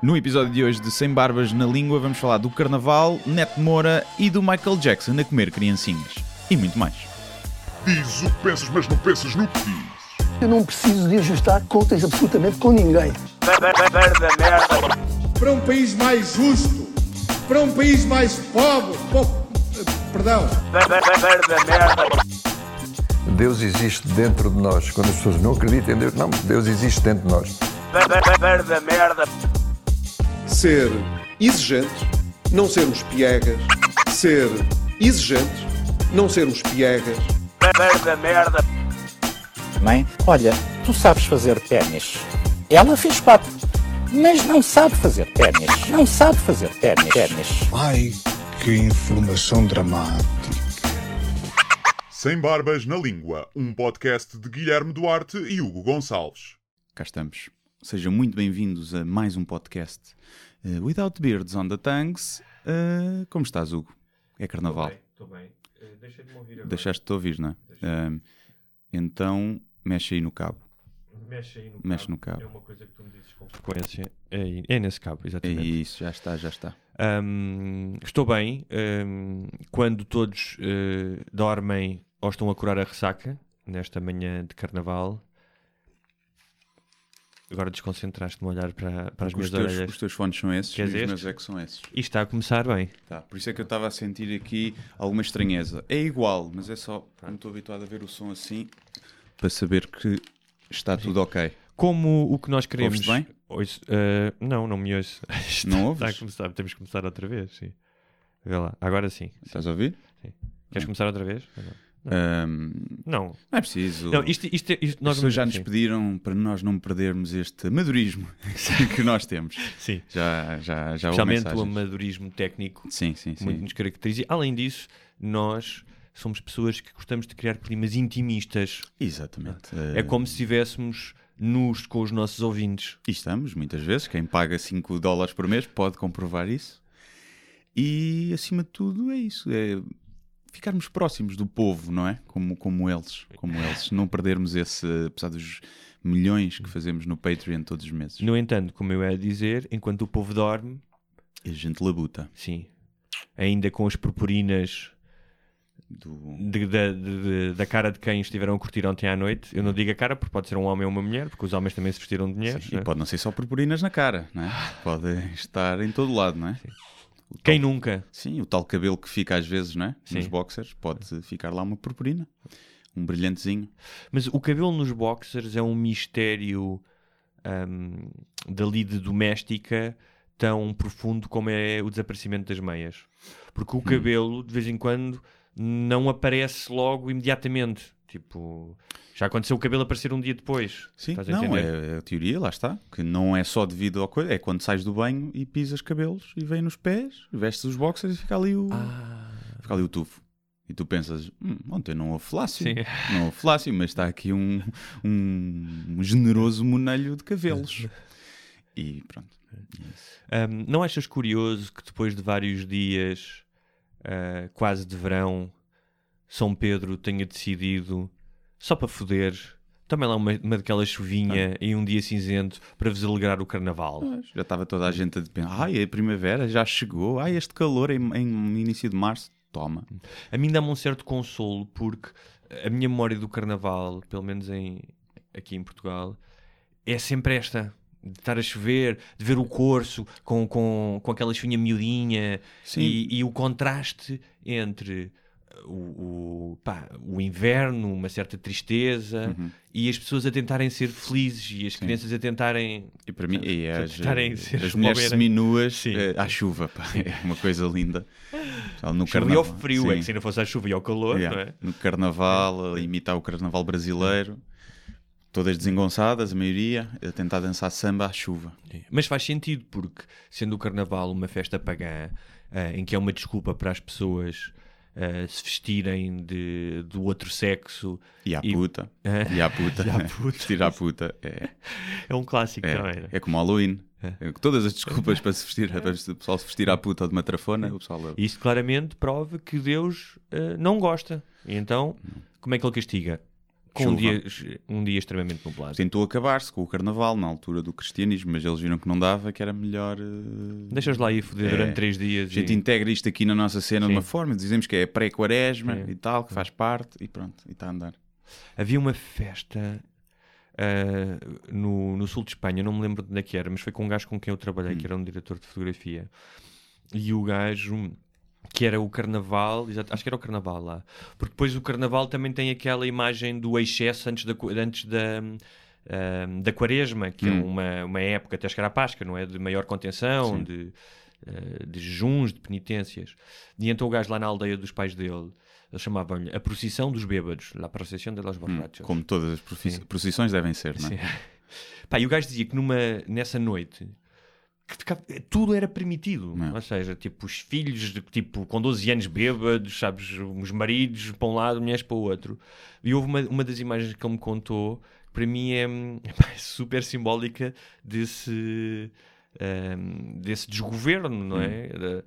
No episódio de hoje de Sem Barbas na Língua vamos falar do Carnaval, Neto Moura e do Michael Jackson a comer criancinhas. E muito mais. Diz o que pensas, mas não pensas no que dizes. Eu não preciso de ajustar contas absolutamente com ninguém. para um país mais justo, para um país mais pobre, po- perdão, Deus existe dentro de nós. Quando as pessoas não acreditam em Deus, não, Deus existe dentro de nós. Ser exigente, não sermos piegas, ser exigente, não sermos piegas, Mãe, olha, tu sabes fazer ténis. Ela fez quatro, mas não sabe fazer ténis. Não sabe fazer ténis. ténis. Ai, que informação dramática. Sem Barbas na Língua, um podcast de Guilherme Duarte e Hugo Gonçalves. Cá estamos. Sejam muito bem-vindos a mais um podcast eh, Without Beards on the Tongues. Eh, como estás, Hugo? É Carnaval. Estou bem. Eh, Deixa de me ouvir agora. Deixaste-te ouvir, não é? Eh, então, mexe aí no cabo. Mexe aí no Mexe cabo. no cabo. É uma coisa que tu me dizes com frequência. É, é nesse cabo, É exatamente. isso, já está, já está. Ahm, estou bem. ahm, quando todos eh, dormem ou estão a curar a ressaca, nesta manhã de carnaval. Agora desconcentraste-me a olhar para, para as minhas teus, orelhas. os teus fones são esses Queres e os meus é que são esses. E está a começar bem. Tá, por isso é que eu estava a sentir aqui alguma estranheza. É igual, mas é só, não estou habituado a ver o som assim, para saber que está tudo ok. Como o que nós queremos. Ouves-te bem? Ouço- eh, não, não me ouço. Não ouves? Está a começar. Temos que começar outra vez, sim. Vê lá. Agora sim. Estás a ouvir? Queres começar outra vez? Ahm, Não. não é preciso. Não, isto, isto, isto As nós pessoas já nos pediram para nós não perdermos este amadorismo que nós temos. Sim. Já, já, já Especialmente o amadorismo técnico Sim, sim, sim. muito nos caracteriza. Além disso, nós somos pessoas que gostamos de criar climas intimistas. Exatamente. É como se estivéssemos nus com os nossos ouvintes. E estamos, muitas vezes. Quem paga 5 dólares por mês pode comprovar isso. E, acima de tudo, é isso. É ficarmos próximos do povo, não é? Como, como eles. Como eles. Não perdermos esse... Apesar dos milhões que fazemos no Patreon todos os meses. No entanto, como eu ia dizer, enquanto o povo dorme, E a gente labuta. sim, ainda com as purpurinas Do... de- da- de- de- da cara de quem estiveram a curtir ontem à noite. Eu não digo a cara porque pode ser um homem ou uma mulher, porque os homens também se vestiram de mulheres. Sim, né? e pode não ser só purpurinas na cara, não é? Pode estar em todo lado, não é? O tal- Quem nunca? Sim, o tal cabelo que fica às vezes, não é? Nos Sim. boxers, pode ficar lá uma purpurina. Um brilhantezinho. Mas o cabelo nos boxers é um mistério ahm, da lide doméstica tão profundo como é o desaparecimento das meias. Porque Hum. o cabelo, de vez em quando, não aparece logo imediatamente. Tipo, já aconteceu o cabelo aparecer um dia depois. Sim, a não, é a teoria, lá está. Que não é só devido ao coisa, é quando sais do banho e pisas cabelos e vem nos pés, vestes os boxers e fica ali o, Ah, fica ali o tufo. E tu pensas, hum, ontem não houve flácio. sim. Não houve flácio, mas está aqui um, um, um generoso monelho de cabelos. E pronto. Ahm, não achas curioso que depois de vários dias ah, quase de verão, São Pedro tenha decidido, só para foder, também lá uma, uma daquela chuvinha e um dia cinzento para vos alegrar o carnaval? Já estava toda a gente a pensar, ai, a primavera já chegou, ai, este calor em, em início de março, toma. A mim dá-me um certo consolo porque a minha memória do carnaval, pelo menos em, aqui em Portugal, é sempre esta. De estar a chover, de ver o corso com, com, com aquela chuvinha miudinha Sim. e, e o contraste entre o, o, pá, o inverno, uma certa tristeza Uhum. e as pessoas a tentarem ser felizes e as crianças a tentarem. E para mim, e as, tentarem eh, as mulheres seminuas Sim. eh, à chuva, pá, é uma coisa linda. No Chuva e carnaval, ao frio, é sim. que se ainda fosse a chuva e ao calor, Yeah. não é? No carnaval, a imitar o carnaval brasileiro, todas desengonçadas, a maioria, a tentar dançar samba à chuva. Mas faz sentido, porque sendo o carnaval uma festa pagã, eh, em que é uma desculpa para as pessoas eh, se vestirem de, do outro sexo, E à E- puta. É. E à puta. E à puta. Vestir à puta. É, é um clássico também. é, não é? é como Halloween. É. É, Todas as desculpas para se vestir, para o pessoal se vestir à puta ou de uma trafona, o pessoal. Isto claramente prova que Deus eh, não gosta. E então, como é que ele castiga? Com um dia, um dia extremamente nublado. Tentou acabar-se com o carnaval na altura do cristianismo, mas eles viram que não dava, que era melhor. eh, Deixas lá aí foder É. durante três dias. A gente e- integra isto aqui na nossa cena Sim. de uma forma, dizemos que é pré-quaresma e tal, que faz parte, e pronto, e está a andar. Havia uma festa ah, no, no sul de Espanha, não me lembro de onde é que era, mas foi com um gajo com quem eu trabalhei, Hum. que era um diretor de fotografia. E o gajo, que era o carnaval, exato, acho que era o carnaval lá, porque depois o carnaval também tem aquela imagem do excesso antes da, antes da, ah, da quaresma, que é Hum. uma, uma época, até chegar à Páscoa, não é? De maior contenção, Sim. de, ah, de jejuns, de penitências. E então o gajo lá na aldeia dos pais dele, eles chamavam-lhe a procissão dos bêbados, la procissão de los borrachos. Hum, Como todas as procissões devem ser, não é? Sim. Pá, e o gajo dizia que numa, nessa noite que ficava- tudo era permitido. Não. Ou seja, tipo, os filhos de- tipo, com 12 anos bêbados, sabes, os maridos para um lado, mulheres para o outro. E houve uma, uma das imagens que ele me contou que para mim é, hum, é super simbólica desse, hum, desse desgoverno, não é? Da-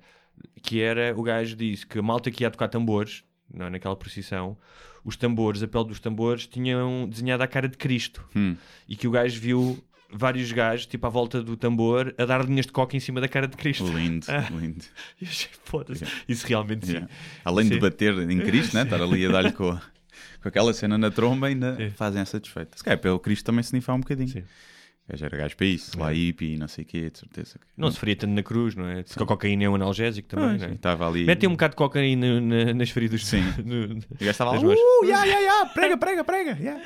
que era, o gajo disse que a malta que ia tocar tambores, não é? naquela procissão, os tambores, a pele dos tambores, tinham desenhado a cara de Cristo Hum, e que o gajo viu vários gajos, tipo, à volta do tambor, a dar linhas de coca em cima da cara de Cristo. lindo, Ah. lindo. E eu achei, foda-se. Isso realmente sim. Yeah. Além de Sim. bater em Cristo, né? estar ali a dar-lhe com, com aquela cena na tromba, ainda Sim. fazem essa desfeita. Se calhar pelo Cristo também se nifar um bocadinho. Sim. Gajo era gajo para isso, lá hippie e não sei o quê, de certeza. que- Não se faria tanto na cruz, não é? Porque a cocaína é um analgésico também, Pois, não é? Estava ali. Metem um bocado de cocaína na- nas feridas. Sim. no- O gajo estava lá, uh, ya, ya, ya, prega, prega, prega. yeah."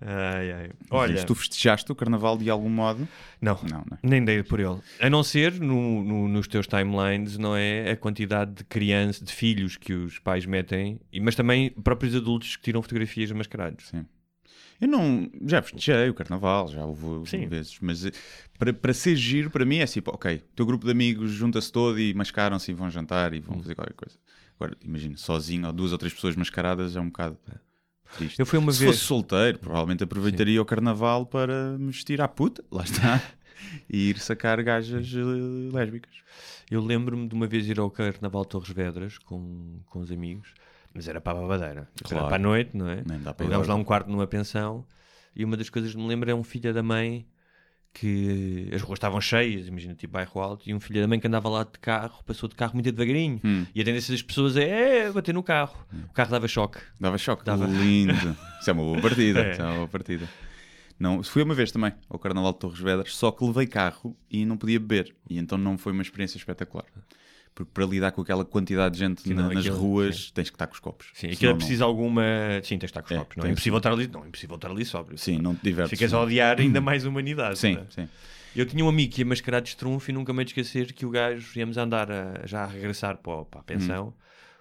Ai, ai. Olha, Olha, tu festejaste o carnaval de algum modo? não, Não, não. nem dei por ele. A não ser no, no- nos teus timelines, não é? A quantidade de crianças, de filhos que os pais metem, mas também próprios adultos que tiram fotografias mascarados. Sim. Eu não. Já festejei o carnaval, já houve Sim. vezes, mas eh, para, para ser giro, para mim é tipo, ok, o teu grupo de amigos junta-se todo e mascaram-se e vão jantar e Hum. vão fazer qualquer coisa. Agora, imagina, sozinho ou duas ou três pessoas mascaradas é um bocado triste. Eu fui uma Se vez. fosse solteiro, provavelmente aproveitaria o carnaval para me vestir à puta, lá está, e ir sacar gajas eh, lésbicas. Eu lembro-me de uma vez ir ao Carnaval de Torres Vedras com, com os amigos, mas era para a babadeira. Claro. Era para a noite, não é? Nem dá para ir Alugámos lá lá. um quarto numa pensão e uma das coisas que me lembro é um filho da mãe que as ruas estavam cheias, imagina, tipo bairro alto, e um filho da mãe que andava lá de carro, passou de carro muito devagarinho. Hum. E a tendência das pessoas é, é bater no carro. O carro dava choque. Dava choque. Dava. Lindo. Isso é uma boa partida. É. Isso é uma boa partida. Não, fui uma vez também ao Carnaval de Torres Vedras, só que levei carro e não podia beber. E então não foi uma experiência espetacular. Porque para lidar com aquela quantidade de gente Sim, na- não, nas aquilo- ruas, tens que estar com os copos. Sim, aquilo é não- preciso alguma. Sim, tens de estar com os É, copos. Não é impossível estar ali, não é impossível estar ali sóbrio. Sim, não te divertes. Ficas a odiar ainda mais a humanidade. Sim, não é? sim. Eu tinha um amigo que ia mascarado de estrunfo e nunca me esquecer que o gajo, íamos andar a- já a regressar para, para a pensão,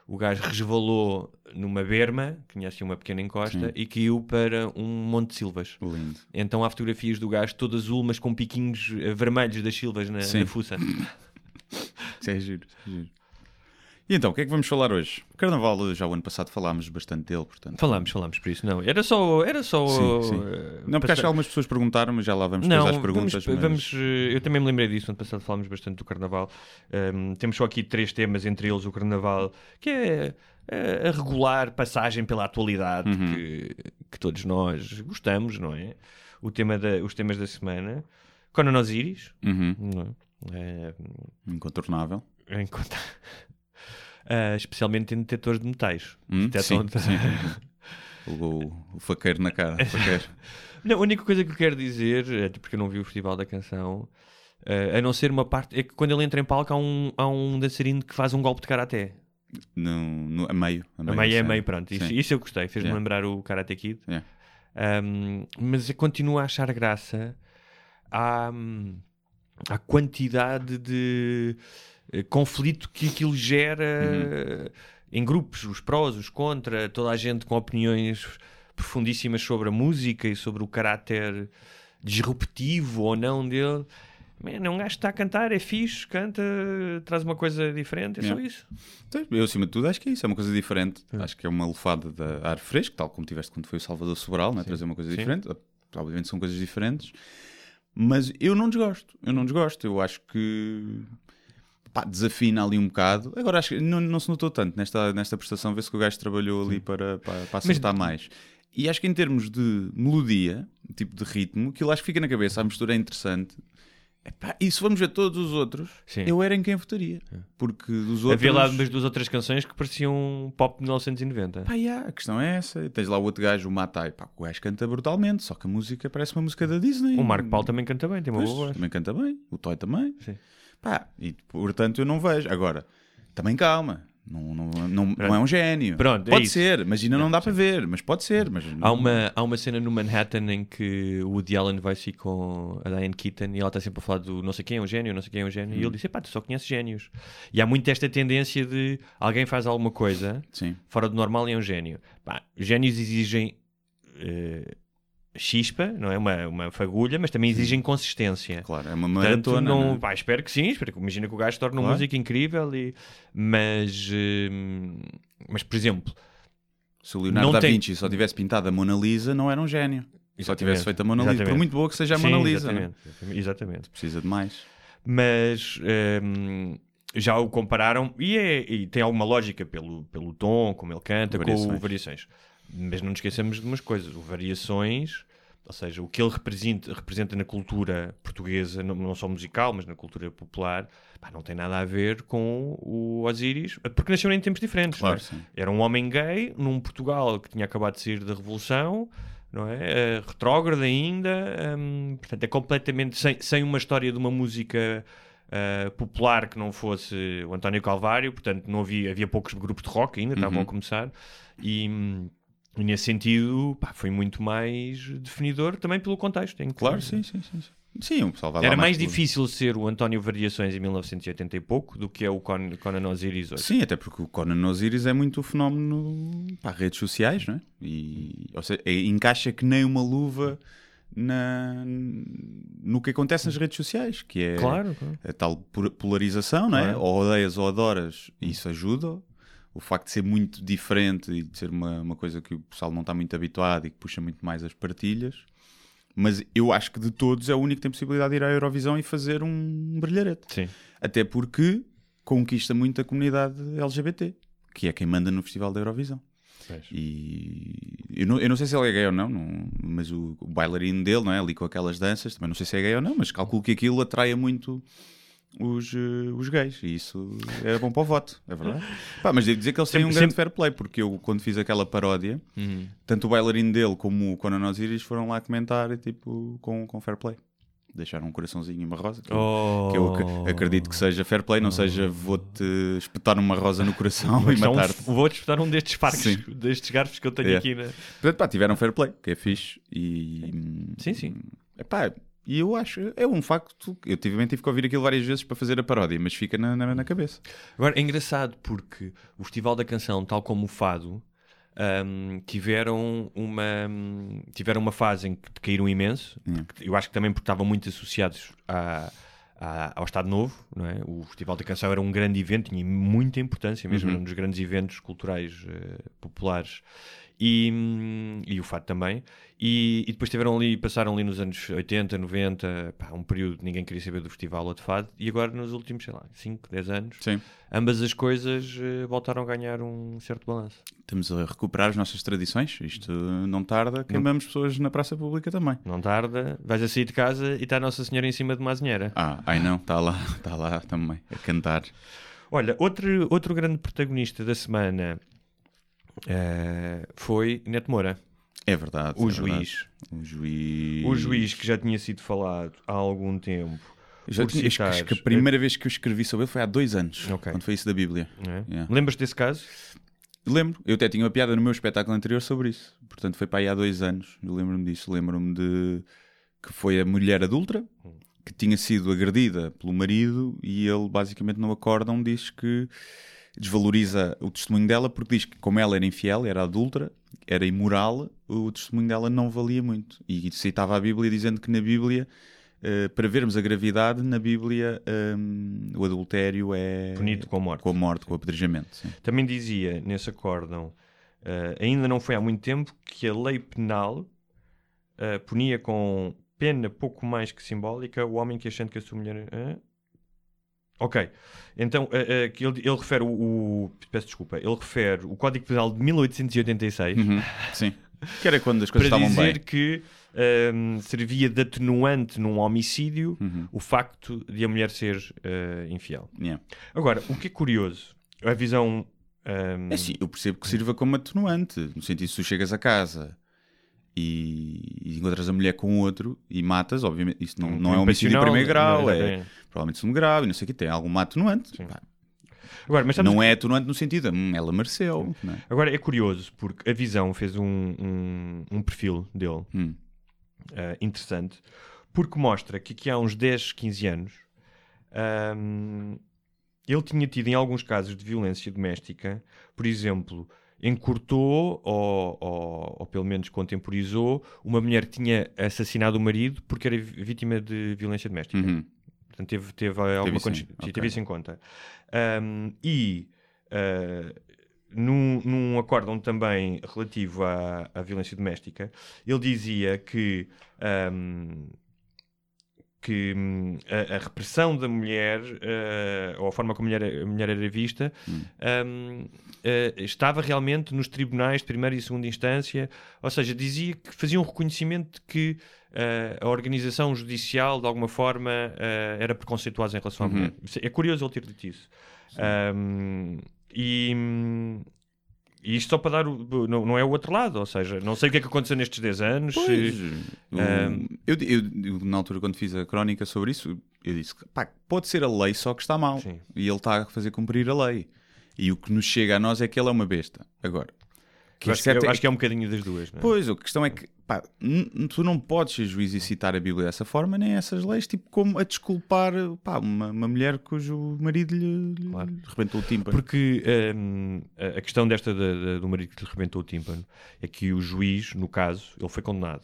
o gajo resvalou numa berma, que tinha assim uma pequena encosta, Sim. e caiu para um monte de silvas. Lindo. Então há fotografias do gajo todo azul, mas com piquinhos eh, vermelhos das silvas na, Sim. na fuça. Isso é giro, é giro. E então, o que é que vamos falar hoje? O Carnaval, já o ano passado falámos bastante dele, portanto. Falámos, falámos por isso, não. Era só. Era só Sim, sim. eh, Não, porque acho que algumas pessoas perguntaram, mas já lá vamos Não, depois às perguntas. vamos, mas- vamos, eh, eu também me lembrei disso, ano passado falámos bastante do Carnaval. Ahm, temos só aqui três temas, entre eles o Carnaval, que é eh, a regular passagem pela atualidade Uhum. que, que todos nós gostamos, não é? O tema da, os temas da semana. Conan Osiris, Uhum, não é? Eh, Incontornável. em conta- Ah, especialmente em detectores de metais. Hum, Detectam- sim, sim. o, o faqueiro na cara. faqueiro. Não, a única coisa que eu quero dizer, até porque eu não vi o Festival da Canção, eh, a não ser uma parte, é que quando ele entra em palco há um, há um dançarino que faz um golpe de karaté. No, no, a meio. A meio é da cena. meio, pronto. Isso, isso eu gostei, fez-me Yeah. lembrar o Karate Kid. Yeah. Um, mas eu continuo a achar graça à, à quantidade de eh, conflito que aquilo gera Uhum. em grupos, os prós, os contra, toda a gente com opiniões profundíssimas sobre a música e sobre o caráter disruptivo ou não dele. Man, é um gajo que está a cantar, é fixe, canta, traz uma coisa diferente, é só Yeah. isso. Então, Eu, acima de tudo, acho que é isso. É uma coisa diferente. Acho que é uma lufada de ar fresco, tal como tiveste quando foi o Salvador Sobral, né? trazer uma coisa Sim. diferente. Obviamente são coisas diferentes. Mas eu não desgosto. Eu não desgosto. Eu acho que pá, desafina ali um bocado. Agora acho que não, não se notou tanto nesta, nesta prestação. Vê-se que o gajo trabalhou ali para, para, para acertar mais. E acho que em termos de melodia, tipo de ritmo, aquilo acho que fica na cabeça, a mistura é interessante. Epá, e se vamos ver todos os outros, Sim. eu era em quem votaria. Porque dos outros. Havia lá umas duas ou três canções que pareciam pop de 1990. Pá, yeah, a questão é essa. Tens lá o outro gajo, o Matai. Pá, o gajo canta brutalmente, só que a música parece uma música da Disney. O Marco Paulo também canta bem, tem uma Pois, boa voz. também canta bem. O Toy também. Sim. Pá, e portanto eu não vejo. Agora, também calma. Não, não, não, não é um gênio. Pronto, é pode isso. ser, mas ainda não dá para ver. Mas pode ser. Mas Há uma, há uma cena no Manhattan em que o Woody Allen vai se com a Diane Keaton e ela está sempre a falar do não sei quem é um gênio, não sei quem é um gênio. E ele diz: pá, tu só conheces génios. E há muito esta tendência de alguém faz alguma coisa Sim. fora do normal e é um gênio. Pá, génios exigem eh, chispa, não é? Uma, uma fagulha, mas também exigem consistência. Claro, é uma Portanto, maratona. não, né? pá, espero que sim, espero que, imagina que o gajo torne uma Claro. música incrível, e, mas, hum, mas por exemplo, Se o Leonardo não da tem- Vinci só tivesse pintado a Mona Lisa, não era um gênio. Só Exatamente. tivesse feito a Mona Lisa. Por Exatamente. muito boa que seja a sim, Mona Lisa. né? exatamente, exatamente, exatamente. Precisa de mais. mas hum, já o compararam e, é- e tem alguma lógica pelo, pelo tom, como ele canta, com o Variações. Mas não nos esqueçamos de umas coisas: o Variações, ou seja, o que ele representa, representa na cultura portuguesa, não, não só musical, mas na cultura popular, pá, não tem nada a ver com o Osiris, porque nasceu em tempos diferentes. Claro, não é? Era um homem gay num Portugal que tinha acabado de sair da Revolução, não é? Eh, retrógrado ainda, hum, portanto é completamente sem, sem uma história de uma música eh, popular que não fosse o António Calvário, portanto não havia, havia poucos grupos de rock ainda, estavam a começar, e, hum, e nesse sentido pá, foi muito mais definidor também pelo contexto. em que- Claro, sim, sim, sim. sim. O pessoal vai lá Era mais pelo- difícil ser o António Variações em 1980 e pouco do que é o Con Conan Osiris hoje. Sim, até porque o Conan Osiris é muito o fenómeno para redes sociais, não é? E, ou seja, é- encaixa que nem uma luva na, no que acontece nas redes sociais, que é Claro, claro. a tal polarização, não é? Claro. Ou odeias ou adoras, isso ajuda. O facto de ser muito diferente e de ser uma, uma coisa que o pessoal não está muito habituado e que puxa muito mais as partilhas. Mas eu acho que de todos é o único que tem possibilidade de ir à Eurovisão e fazer um brilharete. Sim. Até porque conquista muito a comunidade LGBT, que é quem manda no Festival da Eurovisão. E eu não, eu não sei se ele é gay ou não, não- mas o, o bailarino dele, não é? Ali com aquelas danças, também não sei se é gay ou não, mas calculo que aquilo atraia muito os, eh, os gays. E isso é bom para o voto, é verdade. Pá, mas devo dizer que eles têm um Sempre- grande sempre- fair play, porque eu, quando fiz aquela paródia, Uhum. tanto o bailarino dele como o Conan Osiris foram lá comentar e, tipo, com, com fair play. Deixaram um coraçãozinho e uma rosa. Que, eu- Oh. que eu ac- acredito que seja fair play, não seja vou-te espetar uma rosa no coração e matar-te. vou disputar um destes parques, Sim. destes garfos que eu tenho É. aqui. Na... Portanto, pá, tiveram fair play, que é fixe. E, Sim, sim. Epá, e eu acho, é um facto. Eu tive, tive que ouvir aquilo várias vezes para fazer a paródia, mas fica na, na, na cabeça. Agora, é engraçado porque o Festival da Canção, tal como o Fado, ahm, tiveram, uma, hum, tiveram uma fase em que caíram imenso. porque Eu acho que também porque estavam muito associados à- à- ao Estado Novo. Não é? O Festival da Canção era um grande evento, tinha muita importância, mesmo era um dos grandes eventos culturais eh, populares. E, hum, e o Fado também. E, e depois tiveram ali, passaram ali nos anos 80, 90, pá, um período que ninguém queria saber do festival ou de Fado. E agora, nos últimos, sei lá, 5, 10 anos, Sim. ambas as coisas eh, voltaram a ganhar um certo balanço. Estamos a recuperar as nossas tradições. Isto não tarda, queimamos pessoas na praça pública também. Não tarda, vais a sair de casa e está a Nossa Senhora em cima de uma azinheira. Ah, ai não, está lá, está lá também, a cantar. Olha, outro, outro grande protagonista da semana eh, foi Neto Moura, É verdade. o é juiz. verdade. O juiz. O juiz que já tinha sido falado há algum tempo. Já tinha, que- acho que a primeira vez que eu escrevi sobre ele foi há dois anos, Ok. quando foi isso da Bíblia. é? Yeah. Lembras desse caso? Lembro, eu até tinha uma piada no meu espetáculo anterior sobre isso. Portanto, foi para aí há dois anos. Eu lembro-me disso. Lembro-me de que foi a mulher adulta que tinha sido agredida pelo marido e ele basicamente no acórdão diz que desvaloriza o testemunho dela porque diz que como ela era infiel, era adulta, era imoral, o testemunho dela não valia muito. E citava a Bíblia dizendo que na Bíblia, eh, para vermos a gravidade, na Bíblia hum, o adultério é Punido com a morte. com a morte, com o apedrejamento. sim. Também dizia nesse acórdão, eh, ainda não foi há muito tempo, que a lei penal eh, punia com pena pouco mais que simbólica o homem que achando que a sua mulher. Hã? Ok, então eh, que ele, ele refere o, o- Peço desculpa, ele refere o Código Penal de 1886, Uhum, Sim. Que era quando as coisas para estavam dizer bem. que hum, servia de atenuante num homicídio Uhum. o facto de a mulher ser eh, infiel. Yeah. Agora, o que é curioso, a visão. hum, É assim, eu percebo que sirva como atenuante, no sentido se tu chegas a casa e, e encontras a mulher com outro e matas, obviamente, isso não, não é homicídio de passional, primeiro grau, é exatamente. provavelmente segundo grau e não sei o que, tem algum atenuante. Pá, Agora, mas não é atenuante no sentido, hum, ela mereceu. É? Agora é curioso porque a Visão fez um, um, um perfil dele Hum. eh, interessante porque mostra que aqui há uns 10, 15 anos ahm, ele tinha tido em alguns casos de violência doméstica, por exemplo, encurtou ou, ou, ou pelo menos contemporizou uma mulher que tinha assassinado o marido porque era vítima de violência doméstica. Uhum. Portanto, teve, teve alguma conti- sim, ok. teve isso em conta. Ahm, e ah, num, num acórdão também relativo à, à violência doméstica, ele dizia que, ahm, que hum, a, a repressão da mulher, ah, ou a forma como a mulher, a mulher era vista, ahm, ah, estava realmente nos tribunais de primeira e segunda instância, ou seja, dizia que fazia um reconhecimento de que ah, a organização judicial, de alguma forma, era preconceituosa em relação à mulher. É curioso ele ter dito isso. Ahm, e, hum, e isto só para dar o, não, não é o outro lado, ou seja, não sei o que é que aconteceu nestes 10 anos. Pois, se- o- Ahm. eu, eu- eu, na altura, quando fiz a crónica sobre isso, eu disse que pá, pode ser a lei só que está mal. Sim. E ele está a fazer cumprir a lei. E o que nos chega a nós é que ele é uma besta. Agora, que eu é acho, que, certo eu é acho que é um bocadinho das duas. Não é? Pois, a questão é que pá, tu não podes ser juiz e citar a Bíblia dessa forma, nem essas leis, tipo como a desculpar pá, uma, uma mulher cujo marido lhe, lhe Claro. rebentou o tímpano. Porque hum, a questão desta da- da- do marido que lhe rebentou o tímpano é que o juiz, no caso, ele foi condenado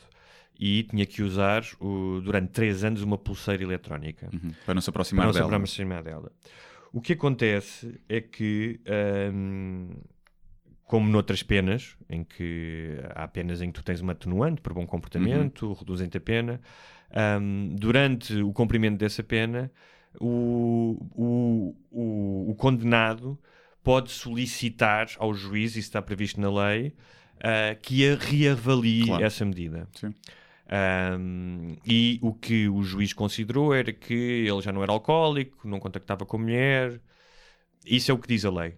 e tinha que usar o- durante 3 anos uma pulseira eletrónica. Uhum, para não se para aproximar não se dela. aproximar dela. O que acontece é que, hum, como noutras penas, em que há penas em que tu tens uma atenuante por bom comportamento, Uhum. reduzem-te a pena, hum, durante o cumprimento dessa pena, o, o, o, o condenado pode solicitar ao juiz, isso está previsto na lei, ah, que a reavalie Claro. essa medida. Sim. Um, e o que o juiz considerou era que ele já não era alcoólico, não contactava com a mulher. Isso é o que diz a lei.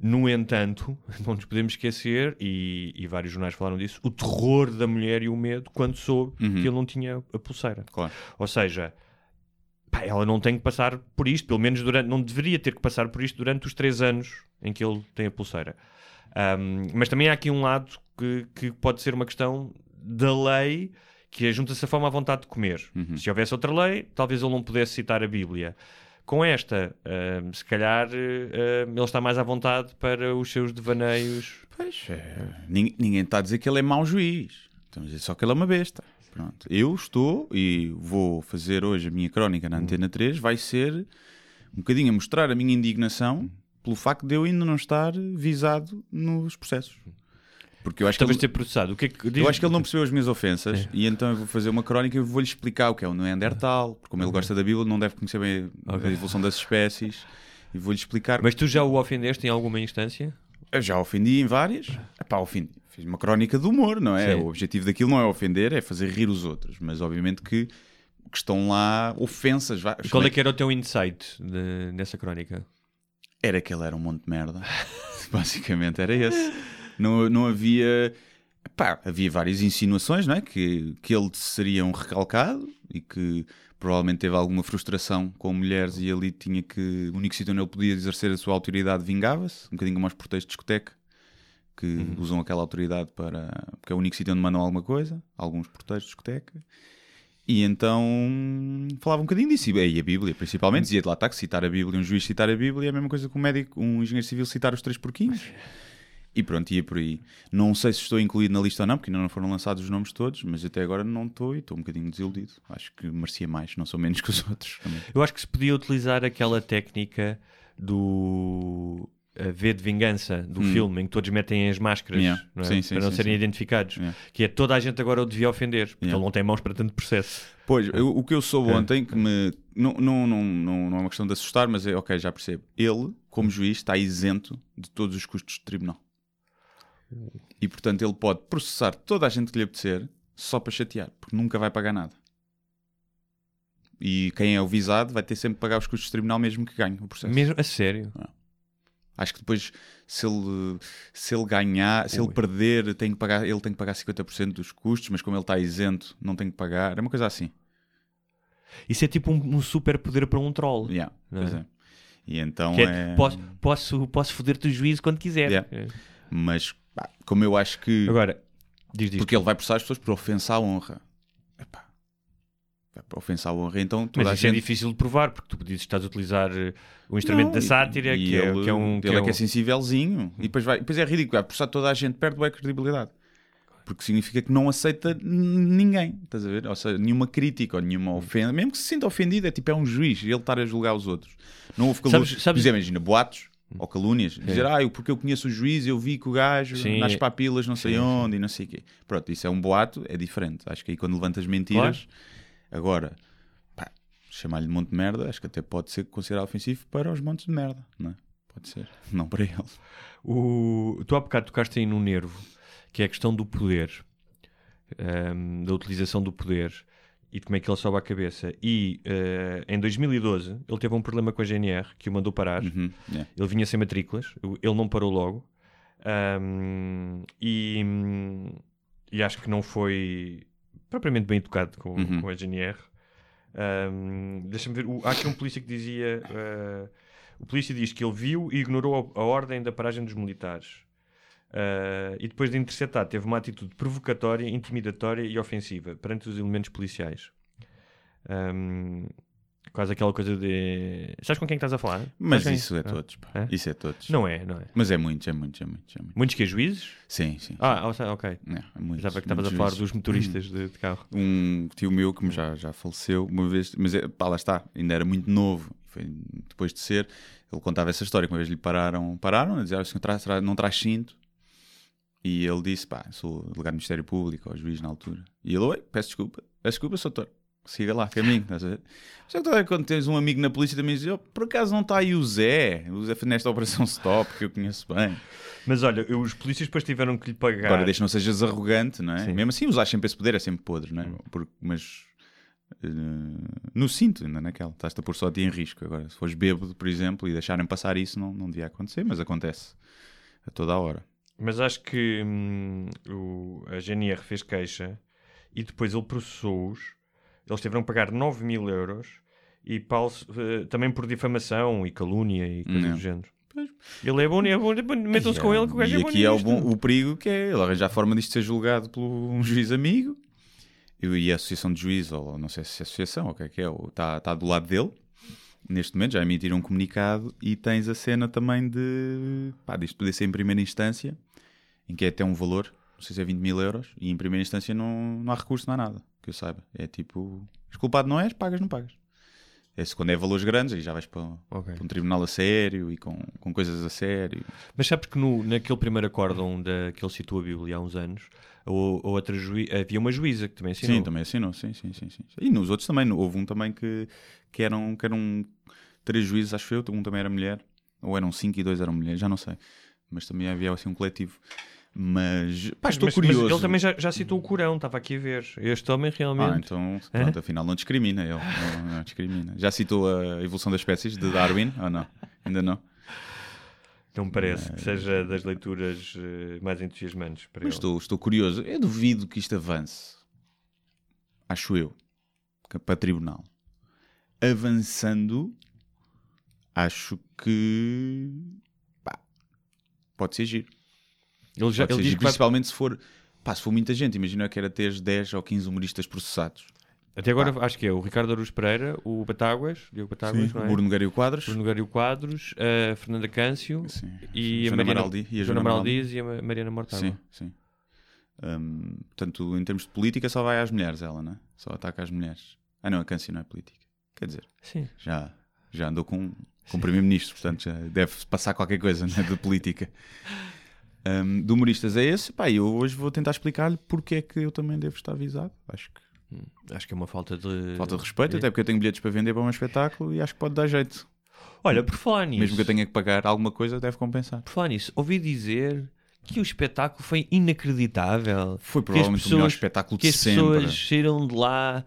No entanto, não nos podemos esquecer, e, e vários jornais falaram disso, o terror da mulher e o medo quando soube Uhum. que ele não tinha a pulseira. Claro. Ou seja, pá, ela não tem que passar por isto, pelo menos durante, não deveria ter que passar por isto durante os três anos em que ele tem a pulseira. Um, mas também há aqui um lado que, que pode ser uma questão da lei que ajunta-se a fome à vontade de comer. Uhum. Se houvesse outra lei, talvez ele não pudesse citar a Bíblia. Com esta, um, se calhar um, ele está mais à vontade para os seus devaneios. Pois, é, ninguém, ninguém está a dizer que ele é mau juiz. Estamos a dizer só que ele é uma besta. Pronto. Eu estou e vou fazer hoje a minha crónica na Antena 3. Vai ser um bocadinho a mostrar a minha indignação pelo facto de eu ainda não estar visado nos processos. Porque eu acho que Talvez ele, ter processado. O que é que diz- eu acho que ele não percebeu as minhas ofensas e então eu vou fazer uma crónica e vou-lhe explicar o que é o Neandertal, porque como ele gosta da Bíblia, não deve conhecer bem a evolução das espécies e vou-lhe explicar. Mas tu já o ofendeste em alguma instância? Eu já ofendi em várias. Epá, ofendi. Fiz uma crónica de humor, não é? Sim. O objetivo daquilo não é ofender, é fazer rir os outros. Mas obviamente que, que estão lá ofensas. vá. Qual é que era o teu insight de- nessa crónica? Era que ele era um monte de merda. Basicamente era esse. Não, não havia. Pá, havia várias insinuações, não é? Que, que ele seria um recalcado e que provavelmente teve alguma frustração com mulheres e ali tinha que. O único sítio onde ele podia exercer a sua autoridade vingava-se, um bocadinho como aos porteiros de discoteca, que usam aquela autoridade para. porque é o único sítio onde mandam alguma coisa, alguns porteiros de discoteca. E então falava um bocadinho disso. E a Bíblia, principalmente, dizia lá está que citar a Bíblia, um juiz citar a Bíblia é a mesma coisa que um médico, um engenheiro civil citar os três porquinhos. E pronto, ia por aí. Não sei se estou incluído na lista ou não, porque ainda não foram lançados os nomes todos, mas até agora não estou e estou um bocadinho desiludido. Acho que merecia mais, não sou menos que os outros. também. Eu acho que se podia utilizar aquela técnica do eh, V de Vingança do filme, em que todos metem as máscaras Hum. Yeah. não é? Sim, sim, para não sim, serem identificados. Yeah. Que é toda a gente agora o devia ofender, porque Yeah. ele não tem mãos para tanto processo. Pois, eu- o que eu soube ontem, que me. Não, não, não, não, não é uma questão de assustar, mas é ok, já percebo. Ele, como juiz, está isento de todos os custos de tribunal. E portanto ele pode processar toda a gente que lhe apetecer só para chatear, porque nunca vai pagar nada. E quem é o visado vai ter sempre que pagar os custos de tribunal mesmo que ganhe o processo. Mesmo, a sério. Acho que depois, se ele, se ele ganhar, se ele Ui. perder, tem que pagar, ele tem que pagar 50% dos custos, mas como ele está isento, não tem que pagar. É uma coisa assim. Isso é tipo um, um super poder para um troll. Yeah, Não é? é. E então é, é. posso, posso, posso foder-te o juízo quando quiser. Yeah. É. Mas pá, como eu acho que. Agora, diz diz. Porque ele vai processar as pessoas por ofensa à honra. Epá. Por ofensa à honra, então toda Mas isso é gente. difícil de provar, porque tu dizes que estás a utilizar eh, o instrumento Não, da e- sátira, e que, é, ele, que é um. ele é, é que é um- sensívelzinho e depois, vai, depois é ridículo. Vai processar toda a gente, perde a credibilidade. Porque significa que não aceita ninguém, estás a ver? Ou seja, nenhuma crítica ou nenhuma ofensa, mesmo que se sinta ofendido, é tipo, é um juiz, ele estar a julgar os outros. Não houve calúnias. Sabes- sabes- imagina, boatos ou calúnias, dizer, ah, porque eu conheço o juiz, eu vi que o gajo Sim. nas papilas não sei Sim, sim. onde e não sei o quê. Pronto, isso é um boato, é diferente. Acho que aí quando levantas mentiras, agora, pá, chamar-lhe de monte de merda, acho que até pode ser considerado ofensivo para os montes de merda, não é? Pode ser, não para ele. O... Tu há bocado tocaste aí num nervo, que é a questão do poder, ehm, da utilização do poder e de como é que ele sobe à cabeça. E eh, em 2012 ele teve um problema com a GNR que o mandou parar. Uhum, yeah. Ele vinha sem matrículas, ele não parou logo. Ahm, e, e acho que não foi propriamente bem educado com, Uhum. com a GNR. Ahm, Deixa-me ver. o- há aqui um polícia que dizia. ah, o polícia diz que ele viu e ignorou a, a ordem da paragem dos militares. Ah, e depois de interceptar, teve uma atitude provocatória, intimidatória e ofensiva perante os elementos policiais. Ahm, quase aquela coisa de. Sabes com quem é estás a falar? Mas Sabes isso quem? é todos, pá. É? Isso é todos. Não é, não é. Mas é muitos, é muitos, é muitos, é muitos. Muitos que é juízes? Sim, sim. Ah, ah, ok. É, é muitos, Já que estavas a falar dos motoristas de, de carro. um tio meu que já, já faleceu uma vez, mas é, pá, lá está, ainda era muito novo. Foi depois de ser, ele contava essa história que uma vez lhe pararam, pararam, a dizer, "Ah, o senhor traz- não traz cinto. E ele disse, pá, sou delegado do Ministério Público, ao juiz na altura. E ele, oi, peço desculpa, peço desculpa, sou doutor. Siga lá, caminho, estás a ver? Só que quando tens um amigo na polícia também diz, oh, por acaso não está aí o Zé? O Zé nesta operação stop, que eu conheço bem. Mas olha, os polícias depois tiveram que lhe pagar. Agora, deixa não sejas arrogante, não é? Sim. Mesmo assim, usar sempre esse poder é sempre podre, não é? Porque, mas eh, no cinto, ainda naquela, estás-te a pôr só a ti em risco. Agora, se fores bêbado, por exemplo, e deixarem passar isso, não, não devia acontecer, mas acontece a toda a hora. Mas acho que hum, o, a GNR fez queixa e depois ele processou-os. Eles tiveram que pagar 9 mil euros e Paulo, eh, também por difamação e calúnia e coisas do género. Ele é bom, é bom, metam-se com ele que o gajo e é bom aqui é o, bom- o perigo que é ele arranjar a forma disto ser julgado por um juiz amigo e, e a associação de juízes, ou não sei se é associação ou o que é que é, está tá do lado dele. Neste momento já emitiram um comunicado e tens a cena também de pá, disto poder ser em primeira instância, em que é até um valor, não sei se é 20 mil euros, e em primeira instância não, não há recurso, não há nada, que eu saiba. É tipo, és culpado não és, pagas, não pagas. É se quando é valores grandes, aí já vais para, Ok. para um tribunal a sério e com, com coisas a sério. Mas sabes que no, naquele primeiro acórdão da, que ele citou a Bíblia há uns anos, a, a outra juí- havia uma juíza que também assinou. Sim, também assinou, sim, sim, sim, sim. E nos outros também, houve um também que, que, eram, que eram três juízes, acho eu, um também era mulher, ou eram cinco e dois eram mulheres, já não sei. Mas também havia assim um coletivo. Mas, pá, estou mas, curioso. Mas ele também já, já citou o Corão, estava aqui a ver. Este homem realmente. Ah, então, pronto, afinal não discrimina ele. Não, não discrimina. Já citou a evolução das espécies de Darwin ou não? Ainda não? Não me parece que seja das leituras eh, mais entusiasmantes para Mas ele. estou, estou curioso. Eu duvido que isto avance. Acho eu. Para tribunal. Avançando, acho que. pá, pode ser giro. Ele, já, ele diz que vai- principalmente se for. Pá, se for muita gente, imagina que era ter 10 ou 15 humoristas processados. Até agora acho que é o Ricardo Aruz Pereira, o Batáguas, Diogo Batáguas, não é? O Bruno Guerreiro Quadros. Bruno Guerreiro Quadros, a Fernanda Câncio Sim. e a Joana Mariana, Amaral Di- e a Joana Dias e a Ma- Mariana Mortágua. Sim, sim. Hum, portanto, em termos de política, só vai às mulheres, ela, né? Só ataca às mulheres. Ah, não, a Câncio não é política. Quer dizer, Sim. já, já andou com, com o Primeiro-Ministro, portanto, já deve passar qualquer coisa né, de política. Hum, de humoristas é esse. Pá, eu hoje vou tentar explicar-lhe porque é que eu também devo estar avisado. Acho que Acho que é uma falta de... falta de respeito, até porque eu tenho bilhetes para vender para um espetáculo e acho que pode dar jeito. Olha, por falar nisso... Mesmo que eu tenha que pagar alguma coisa, deve compensar. Por falar nisso, ouvi dizer que o espetáculo foi inacreditável. Foi Que provavelmente o melhor pessoas- espetáculo que de as sempre. pessoas saíram de lá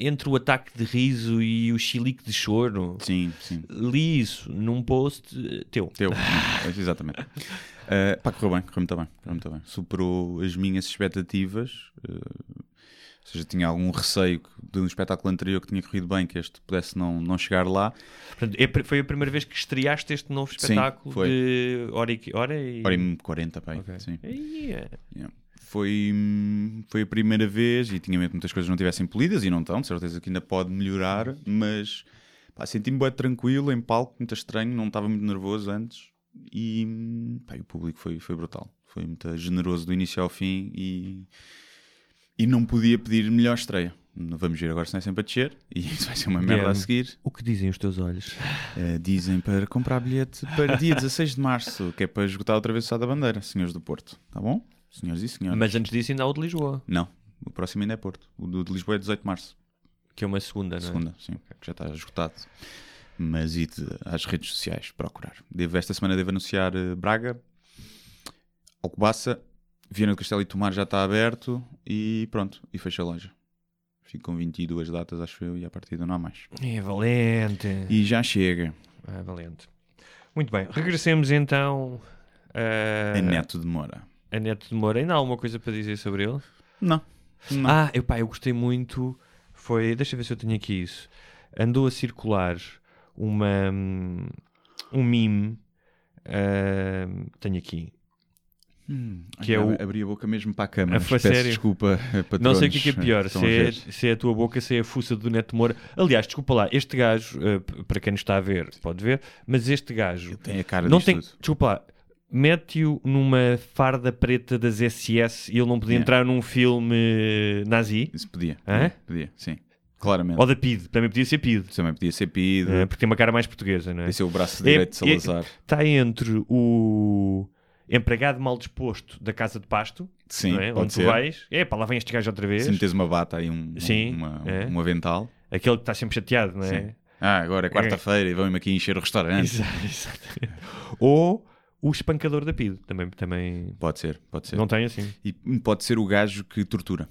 entre o ataque de riso e o chilique de choro. Sim, sim. Li isso num post eh, teu. Teu, não, exatamente. Uh, pá, correu bem, correu muito bem, correu muito bem. Superou as minhas expectativas. uh, ou seja, tinha algum receio de um espetáculo anterior que tinha corrido bem, que este pudesse não, não chegar lá. É foi a primeira vez que estreaste este novo Sim, espetáculo foi. de hora e, hora e... Hora e 40, pá, Ok. sim. É. Yeah. Foi, foi a primeira vez e tinha medo que muitas coisas não tivessem polidas e não estão, de certeza que ainda pode melhorar, mas senti-me bem tranquilo em palco, muito estranho, não estava muito nervoso antes e pá, o público foi, foi brutal, foi muito generoso do início ao fim e, e não podia pedir melhor estreia. Vamos ver agora se não é sempre a descer e isso vai ser uma merda a seguir. O que dizem os teus olhos? Uh, dizem para comprar bilhete para dia 16 de março, que é para esgotar outra vez o Sá da Bandeira, senhores do Porto, tá bom? Senhores e senhoras. Mas antes disso ainda há o de Lisboa, Não, o próximo ainda é Porto. O de Lisboa é 18 de março. que é uma segunda, não é? Segunda, sim, que já está esgotado. Mas ide às redes sociais procurar. Devo, esta semana devo anunciar eh, Braga, Alcobaça, Viana do Castelo e Tomar já está aberto e pronto, e fecha a loja. Fico com 22 datas, acho eu, e a partida não há mais. É valente. E já chega. É valente. Muito bem, regressemos então a, A Neto de Moura. A Neto de Moura. Ainda há alguma coisa para dizer sobre ele? Não. não. Ah, eu, pá, eu gostei muito. Foi, deixa eu ver se eu tenho aqui isso. Andou a circular uma um meme. ah, tenho aqui. Hum, que é o- Abri a boca mesmo para a câmara. Ah, Peço sério? desculpa, eh, Não sei o que é, é pior, eh, se estão a é, se é a tua boca, se é a fuça do Neto Moura. Aliás, desculpa lá, este gajo, eh, para quem nos está a ver, pode ver, mas este gajo Tem a cara não tem. tudo. Desculpa lá, mete-o numa farda preta das SS e ele não podia entrar num filme nazi Isso podia. Hã? Podia, sim. Claramente. ou da PID, também podia ser PID, Também podia ser PID, eh, porque tem uma cara mais portuguesa, não é? podia ser o braço É- direito de Salazar. Está entre o empregado mal disposto da casa de pasto, Sim, é? onde ser. tu vais, é pá, lá vem este gajo outra vez, Se metes uma bata e um, Sim, uma- é. um avental. aquele que está sempre chateado, não é? Sim. Ah, agora é quarta-feira e vão-me aqui encher o restaurante. Exa- exatamente. Ou o espancador da PID, também, também Pode ser, pode ser. não tem assim. E pode ser o gajo que tortura.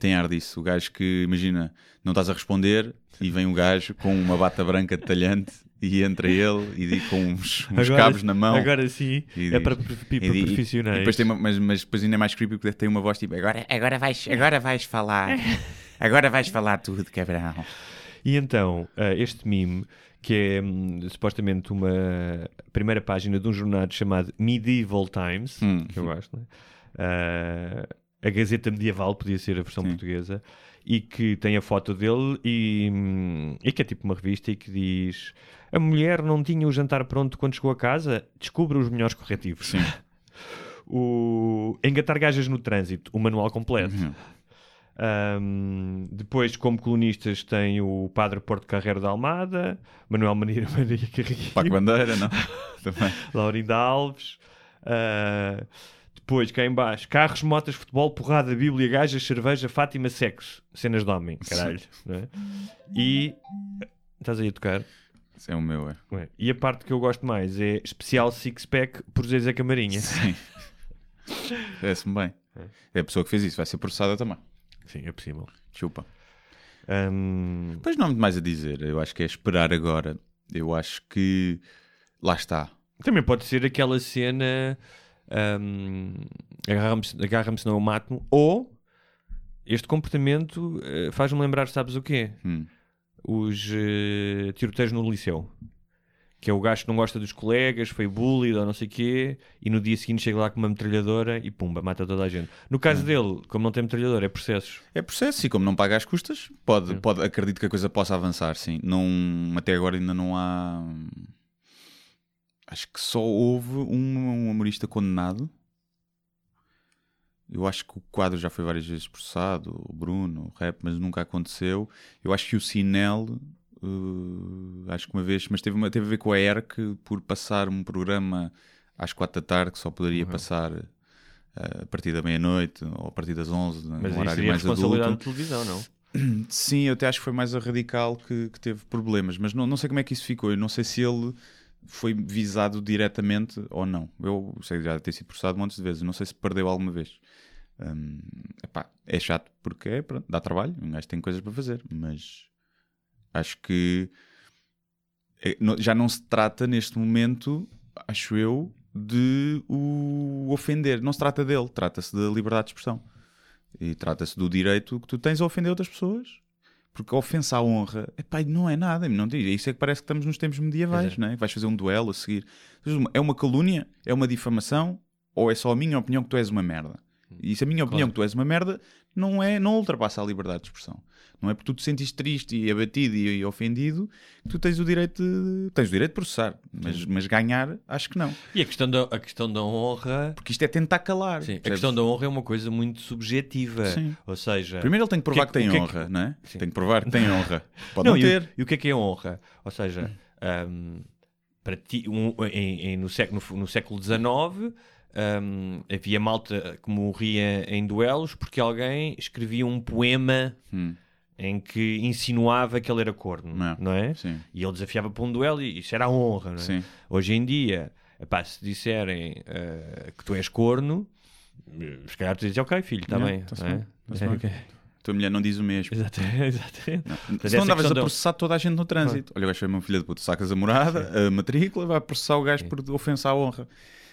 Tem ar disso. O gajo que, imagina, não estás a responder e vem um gajo com uma bata branca detalhante e entra ele e com uns, uns cabos na mão. Agora sim, é para, para, profissionais. Depois tem uma, mas, mas depois ainda é mais creepy porque tem uma voz tipo agora, agora, vais, agora vais falar. Agora vais falar tudo, cabrão. E então, eh, este meme, que é hum, supostamente uma primeira página de um jornal chamado Medieval Times, Hum. que eu gosto? Eh, a Gazeta Medieval podia ser a versão Sim. portuguesa, e que tem a foto dele e, hum, e que é tipo uma revista e que diz a mulher não tinha o jantar pronto quando chegou a casa, descubra os melhores corretivos. Sim. o Engatar gajas no trânsito, o manual completo. Uhum. Um, depois, como colunistas, tem o Padre Porto Carreiro da Almada, Manuel Maria, Maria Carrilho, Paco Bandeira, não? Também. Laurinda Alves. Uh, depois, cá em baixo, carros, motas, futebol, porrada, bíblia, gajas, cerveja, Fátima, sexo. Cenas de homem, caralho. é? E... Estás aí a tocar? Esse é o meu, é. E a parte que eu gosto mais é especial six-pack por Zezé Camarinha. Sim. Parece-me bem. É a pessoa que fez isso, vai ser processada também. Sim, é possível. Chupa. Um, Pois não há muito mais a dizer. Eu acho que é esperar agora. Eu acho que lá está. Também pode ser aquela cena hum, agarra-me agarra se não eu mato ou este comportamento eh, faz-me lembrar, sabes o quê? Hum. Os eh, tiroteios no liceu. Que é o gajo que não gosta dos colegas, foi bullied ou não sei o quê, e no dia seguinte chega lá com uma metralhadora e pumba, mata toda a gente. No caso dele, como não tem metralhadora, é processos. É processo e como não paga as custas, pode, pode, acredito que a coisa possa avançar, sim. Não, até agora ainda não há. Acho que só houve um, um humorista condenado. Eu acho que o quadro já foi várias vezes processado, o Bruno, o rap, mas nunca aconteceu. Eu acho que o Sinel, eh, acho que uma vez, mas teve, uma- teve a ver com a ERC por passar um programa às quatro da tarde que só poderia passar eh, a partir da meia-noite ou a partir das onze, num horário seria mais responsabilidade adulto. televisão, não? Sim, eu até acho que foi mais a radical que, que teve problemas, mas não, não sei como é que isso ficou. Eu não sei se ele foi visado diretamente ou não. Eu sei que já ter sido processado montes de vezes, não sei se perdeu alguma vez. Hum, epá, é chato porque é, pronto, dá trabalho, um gajo tem coisas para fazer, mas acho que é, já não se trata neste momento, acho eu, de o ofender. Não se trata dele, trata-se da liberdade de expressão. E trata-se do direito que tu tens a ofender outras pessoas. Porque a ofensa à honra, epá, não é nada. Não diz. Isso é que parece que estamos nos tempos medievais, é. não é? Vais fazer um duelo a seguir. É uma calúnia? É uma difamação? Ou é só a minha opinião que tu és uma merda? E se a minha opinião Claro. que tu és uma merda não é, não ultrapassa a liberdade de expressão. Não é porque tu te sentiste triste e abatido e, e ofendido que tu tens o direito de, tens o direito de processar. Mas, mas ganhar, acho que não. E a questão da, a questão da honra. Porque isto é tentar calar. Sim, a questão da honra é uma coisa muito subjetiva. Sim. Ou seja. Primeiro ele tem que provar O que, que é que- tem que é que- honra, não é? Sim. Tem que provar que tem honra. Pode Não, não, e o- ter. E, o que é que é honra? Ou seja, hum, para ti, um- em- em- no, século, no, no século XIX hum, havia malta que morria em duelos porque alguém escrevia um poema Hum. Em que insinuava que ele era corno, Não. não é? Sim. E ele desafiava para um duelo e isso era a honra, não é? Sim. Hoje em dia, epá, se disserem eh, que tu és corno, eh, se calhar tu dizes, ok, filho, está bem. não é? bem, É. Tua mulher não diz o mesmo. Exatamente. exatamente. Não andavas a processar toda a gente no trânsito. Olha, o gajo foi meu filho de puta, sacas a morada, a matrícula, vai processar o gajo por ofensa à honra.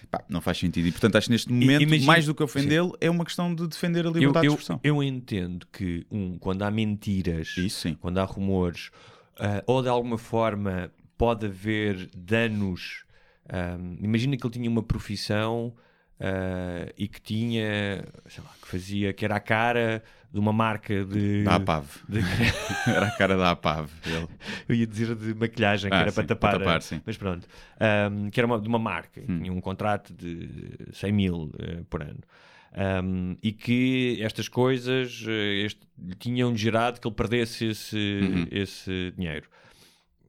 Pá, não faz sentido. E portanto acho que neste momento, imagina- mais do que ofendê-lo, é uma questão de defender a liberdade eu, de expressão. eu entendo que, um, quando há mentiras, Isso quando há rumores, ah, ou de alguma forma pode haver danos. ahm, imagina que ele tinha uma profissão ah, e que tinha, sei lá, que fazia, que era a cara de uma marca de. Da APAV. de- Era a cara da APAV. Ele. eu ia dizer de maquilhagem, que Ah, era sim, para tapar, para tapar, sim. mas pronto, Ahm, que era uma- de uma marca, Hum. tinha um contrato de 100 mil eh, por ano. Ahm, e que estas coisas eh, este- tinham gerado que ele perdesse esse, Uhum. esse dinheiro.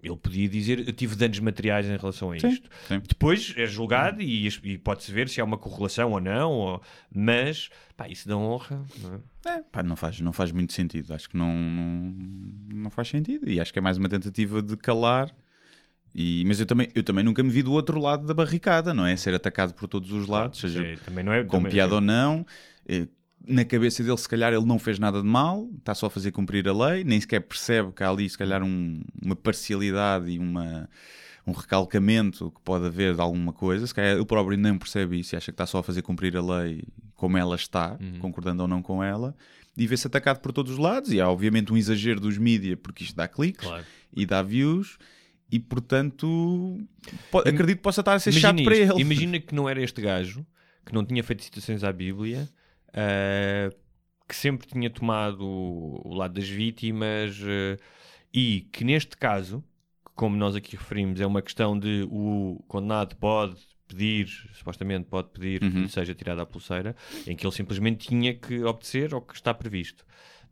Ele podia dizer: Eu tive danos materiais em relação a isto. sim. Depois é julgado e, e pode-se ver se há uma correlação ou não, ou- mas pá, isso dá honra. não é? É, pá, não faz, não faz muito sentido. Acho que não, não, não faz sentido. E acho que é mais uma tentativa de calar. E, mas eu também, eu também nunca me vi do outro lado da barricada, não é? Ser atacado por todos os lados, seja Sim, também não é, com também- piada ou não. Na cabeça dele, se calhar, ele não fez nada de mal, está só a fazer cumprir a lei, nem sequer percebe que há ali, se calhar, um- uma parcialidade e uma, um recalcamento que pode haver de alguma coisa. Se calhar ele próprio nem percebe isso e acha que está só a fazer cumprir a lei como ela está, Uhum. concordando ou não com ela, e vê-se atacado por todos os lados. E há, obviamente, um exagero dos mídias, porque isto dá cliques Claro. e dá views. E portanto, po- acredito que possa estar a ser Imagina chato para isto, ele. Imagina que não era este gajo, que não tinha feito citações à Bíblia, ah, que sempre tinha tomado o, lado das vítimas ah, e que neste caso, como nós aqui referimos, é uma questão de o condenado pode pedir, supostamente pode pedir que Uhum. lhe seja tirada a pulseira, em que ele simplesmente tinha que obedecer ao que está previsto.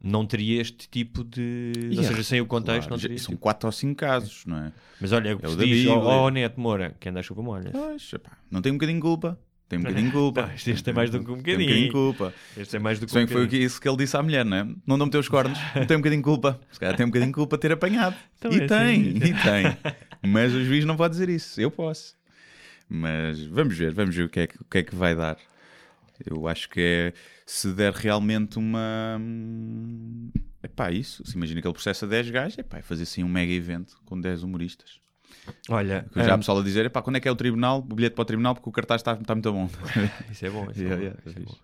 Não teria este tipo de. ou Yeah, seja, sem o contexto, Claro, não teria. são este- quatro ou cinco casos, não é? Mas olha, o que É o se da diz, ó oh, Neto Moura, que anda a chuva molha. Não tem um bocadinho de culpa. Tem um bocadinho de culpa. Não, este tem mais do que um Tem um bocadinho de bocadinho. culpa. Este é mais do que Se bem um que foi bocadinho. isso que ele disse à mulher, não é? Não dão-me teus cornos. Não tem um bocadinho de culpa. Se calhar tem um bocadinho de culpa ter apanhado. Então e é tem, assim. e tem. Mas o juiz não pode dizer isso. Eu posso. Mas vamos ver, vamos ver o que é que, o que, é que vai dar. Eu acho que é se der realmente uma. É pá, isso. Se imagina que ele processa 10 gajos, é pá, é fazer assim um mega evento com 10 humoristas. Olha, Já hum, pessoal a dizer, epá, quando é que é o tribunal? O bilhete para o tribunal porque o cartaz está, está muito bom. isso é bom. Isso é Yeah, bom, yeah, isso é é bom.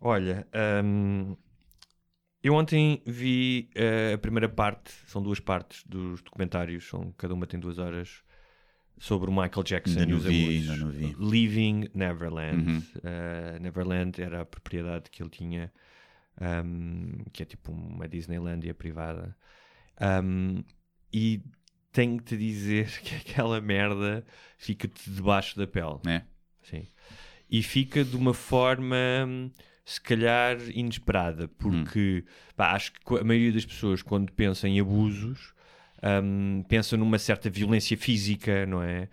Olha, hum, eu ontem vi eh, a primeira parte, são duas partes dos documentários, são, cada uma tem duas horas, sobre o Michael Jackson Ainda e não os vi, não vi. Leaving Neverland. Uhum. Eh, Neverland era a propriedade que ele tinha, hum, que é tipo uma Disneylandia privada. Hum, e tenho que te dizer que aquela merda fica-te debaixo da pele. né? Sim. E fica de uma forma, hum, se calhar, inesperada, porque pá, acho que a maioria das pessoas, quando pensa em abusos, hum, pensa numa certa violência física, não é?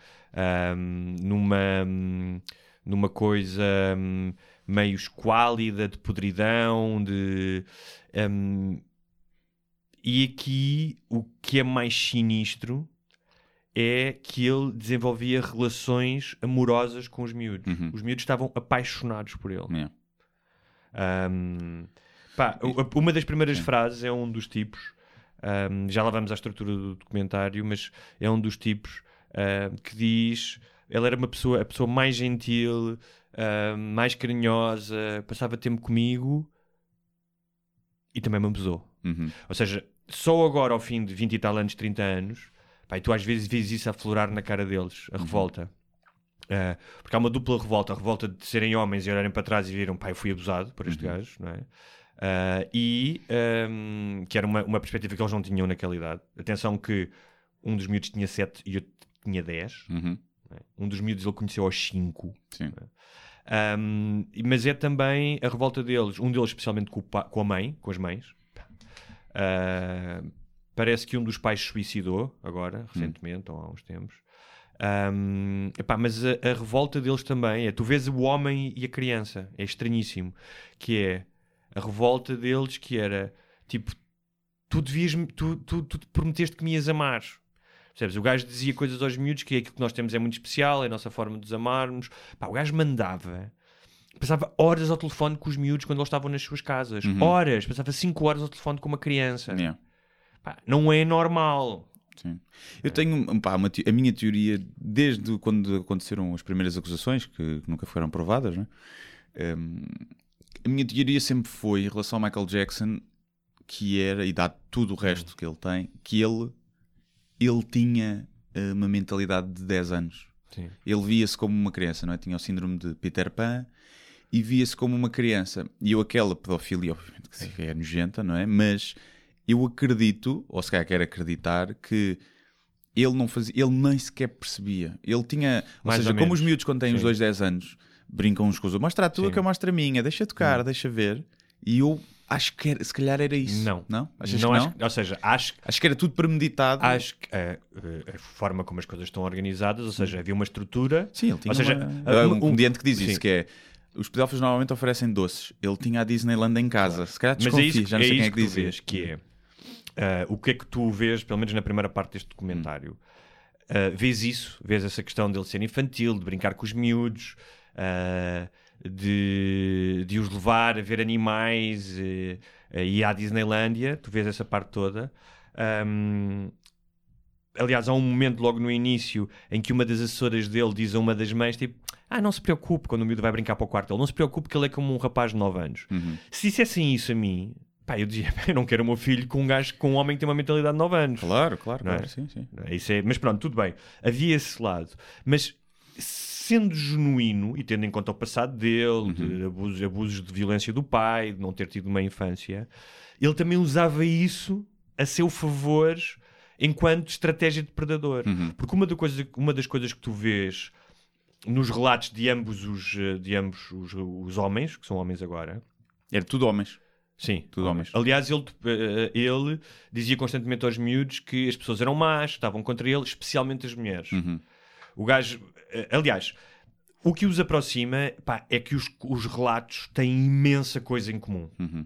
Hum, numa, hum, numa coisa hum, meio esquálida, de podridão, de. hum, e aqui o que é mais sinistro é que ele desenvolvia relações amorosas com os miúdos. Uhum. Os miúdos estavam apaixonados por ele. Yeah. Um, pá, uma das primeiras frases é um dos tipos. um, já lá vamos à estrutura do documentário, mas é um dos tipos um, que diz: ele era uma pessoa, a pessoa mais gentil, um, mais carinhosa, passava tempo comigo e também me abusou. Uhum. Ou seja, só agora, ao fim de 20 e tal anos, 30 anos, pá, tu às vezes vês isso aflorar na cara deles, a revolta. Ah, porque há uma dupla revolta, a revolta de serem homens e olharem para trás e viram, pá, eu fui abusado por este gajo, não é? Ah, e ahm, que era uma, uma perspectiva que eles não tinham naquela idade. Atenção que um dos miúdos tinha 7 e outro tinha 10. Uhum. é? Um dos miúdos ele conheceu aos 5. Sim. Um, mas é também a revolta deles, um deles especialmente com, o com a mãe, com as mães. Uh, parece que um dos pais se suicidou agora, recentemente, ou há uns tempos. Um, epá, mas a, a revolta deles também é: tu vês o homem e a criança, é estranhíssimo. Que é a revolta deles, que era tipo, tu devias, tu, tu, tu te prometeste que me ias amar. Percebes? O gajo dizia coisas aos miúdos que aquilo que nós temos é muito especial, é a nossa forma de os amarmos. Pá, o gajo mandava, passava horas ao telefone com os miúdos quando eles estavam nas suas casas. Horas, passava 5 horas ao telefone com uma criança. Yeah. Pá, não é normal. Sim. Eu tenho pá, uma a minha teoria, desde quando aconteceram as primeiras acusações, que, que nunca foram provadas, né? Hum, a minha teoria sempre foi em relação ao Michael Jackson, que era, e dá tudo o resto que ele tem, que ele, ele tinha eh, uma mentalidade de 10 anos. Sim. Ele via-se como uma criança, não é? Tinha o síndrome de Peter Pan e via-se como uma criança. E eu, aquela pedofilia, obviamente, que é nojenta, não é? Mas eu acredito, ou se calhar quero acreditar, que ele não fazia, ele nem sequer percebia. Ele tinha, ou Mais seja, ou como os miúdos quando têm os Sim. dois 10 anos brincam uns com os outros, mostra a tua Sim. que eu mostro a minha, deixa tocar, deixa ver. E eu acho que era, se calhar era isso. Não. Não? Achas não que acho- não? ou seja, acho, Acho que era tudo premeditado. acho que a, a forma como as coisas estão organizadas, ou seja, havia uma estrutura. Sim, ele tinha ou seja, uma- Há uma- um comediante que diz sim. isso, que é os pedófilos normalmente oferecem doces. Ele tinha a Disneyland em casa. Se calhar Mas é desconfio, isso, já não é sei quem isso é que que dizia. vês, que é ah, o que é que tu vês, pelo menos na primeira parte deste documentário, ah, vês isso, vês essa questão dele ser infantil, de brincar com os miúdos, ah, de, de os levar a ver animais e à Disneylândia, tu vês essa parte toda. Ahm, aliás, há um momento logo no início em que uma das assessoras dele diz a uma das mães, tipo, ah, não se preocupe quando o miúdo vai brincar para o quarto dele, não se preocupe que ele é como um rapaz de 9 anos. Uhum. Se dissessem isso a mim, pá, eu dizia, eu não quero o meu filho com um gajo, com um homem que tem uma mentalidade de 9 anos. Claro, claro, Não é? claro. Sim, sim. Não é? Isso é- mas pronto, tudo bem. Havia esse lado. Mas sendo genuíno e tendo em conta o passado dele, de abusos, abusos de violência do pai, de não ter tido uma infância, ele também usava isso a seu favor enquanto estratégia de predador. Porque uma, da coisa- uma das coisas que tu vês nos relatos de ambos os, eh, de ambos os, os homens, que são homens agora, Era tudo homens. Sim, Tudo homens. Aliás, ele, eh, ele dizia constantemente aos miúdos que as pessoas eram más, estavam contra ele, especialmente as mulheres. Uhum. O gajo, eh, aliás, o que os aproxima pá, é que os, os relatos têm imensa coisa em comum. Uhum.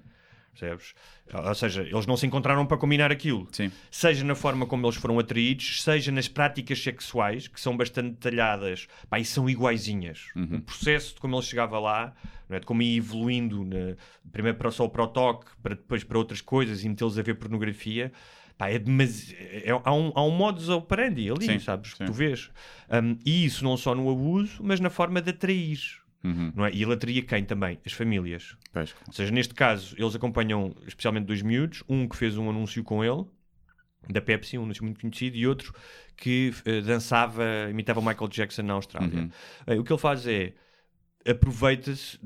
Percebes? Ou seja, eles não se encontraram para combinar aquilo. Sim. Seja na forma como eles foram atraídos, seja nas práticas sexuais, que são bastante detalhadas pá, e são iguaizinhas. O processo de como ele chegava lá, não é? de como ia evoluindo, na- primeiro para, só para o toque, para depois para outras coisas e metê-los a ver pornografia. Pá, é demasi- é- há, um, há um modus operandi ali, Sim, sabes? Que sim. tu vês. Um, e isso não só no abuso, mas na forma de atrair. Uhum. Não é? E quem também? As famílias. Pois. Ou seja, neste caso, eles acompanham especialmente dois miúdos, um que fez um anúncio com ele, da Pepsi, um anúncio muito conhecido, e outro que eh, dançava, imitava o Michael Jackson na Austrália. Uhum. O que ele faz é aproveita-se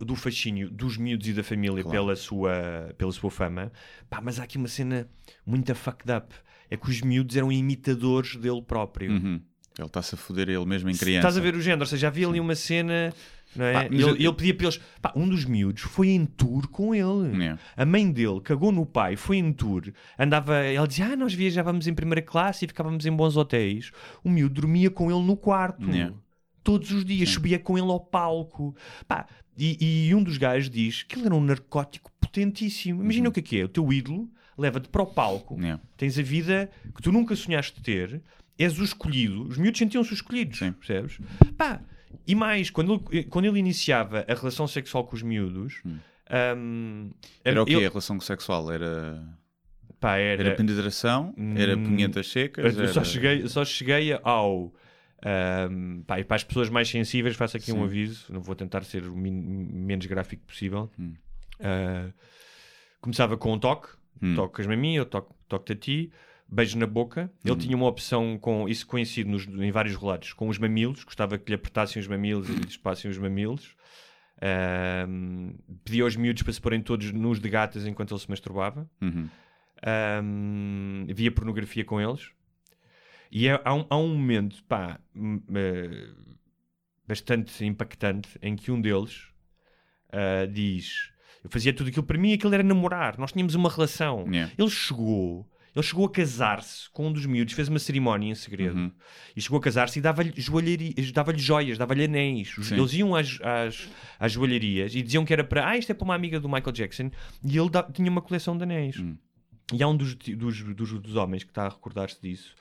do fascínio dos miúdos e da família Claro. pela, sua, pela sua fama, Pá, mas há aqui uma cena muito fucked up. É que os miúdos eram imitadores dele próprio. Uhum. Ele está-se a foder ele mesmo em criança. Estás a ver o género, ou seja, havia ali uma cena. Não é? Pá, ele, eu- ele pedia para eles. Pá, um dos miúdos foi em tour com ele. Yeah. A mãe dele cagou no pai, foi em tour. Andava. Ele dizia: Ah, nós viajávamos em primeira classe e ficávamos em bons hotéis. O miúdo dormia com ele no quarto. Yeah. Todos os dias, subia com ele ao palco. Pá, e, e um dos gajos diz que ele era um narcótico potentíssimo. Imagina o que é que é: o teu ídolo leva-te para o palco Yeah. tens a vida que tu nunca sonhaste ter és o escolhido, os miúdos sentiam-se os escolhidos, Sim. percebes? Pá, e mais, quando ele, quando ele iniciava a relação sexual com os miúdos, hum, Era o quê? ele- A relação sexual? Era, pá, era, era penetração? Era Hum, punhetas secas? Eu só era- cheguei, eu só cheguei ao. ahm, pá, e para as pessoas mais sensíveis, faço aqui um Sim. aviso. Não vou tentar ser o menos gráfico possível. Hum. Ah, começava com um toque: Hum. tocas-me a mim, eu toco- toco-te a ti, beijo na boca. Hum. Ele tinha uma opção com isso coincide nos- em vários relatos com os mamilos, gostava que lhe apertassem os mamilos e lhe espassem os mamilos. Ahm, pedia aos miúdos para se porem todos nus de gatas enquanto ele se masturbava. Uhum. Via pornografia com eles. E é- há, um, há um momento, pá, hum, eh, bastante impactante em que um deles ah, diz: Eu fazia tudo aquilo para mim aquilo era namorar. Nós tínhamos uma relação. Yeah. Ele chegou. Ele chegou a casar-se com um dos miúdos, fez uma cerimónia em segredo Uhum. e chegou a casar-se e dava-lhe dava-lhe joias, dava-lhe anéis. Sim. Eles iam às, às, às joalharias e diziam que era para, ah, isto é para uma amiga do Michael Jackson e ele da- tinha uma coleção de anéis. Hum. E há um dos, dos, dos, dos homens que está a recordar-se disso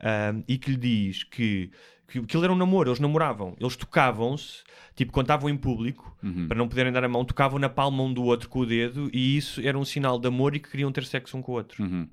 ahm, e que lhe diz que, que aquilo era um namoro, eles namoravam, eles tocavam-se, tipo, quando estavam em público, Uhum. para não poderem dar a mão, tocavam na palma um do outro com o dedo e isso era um sinal de amor e que queriam ter sexo um com o outro. Uhum.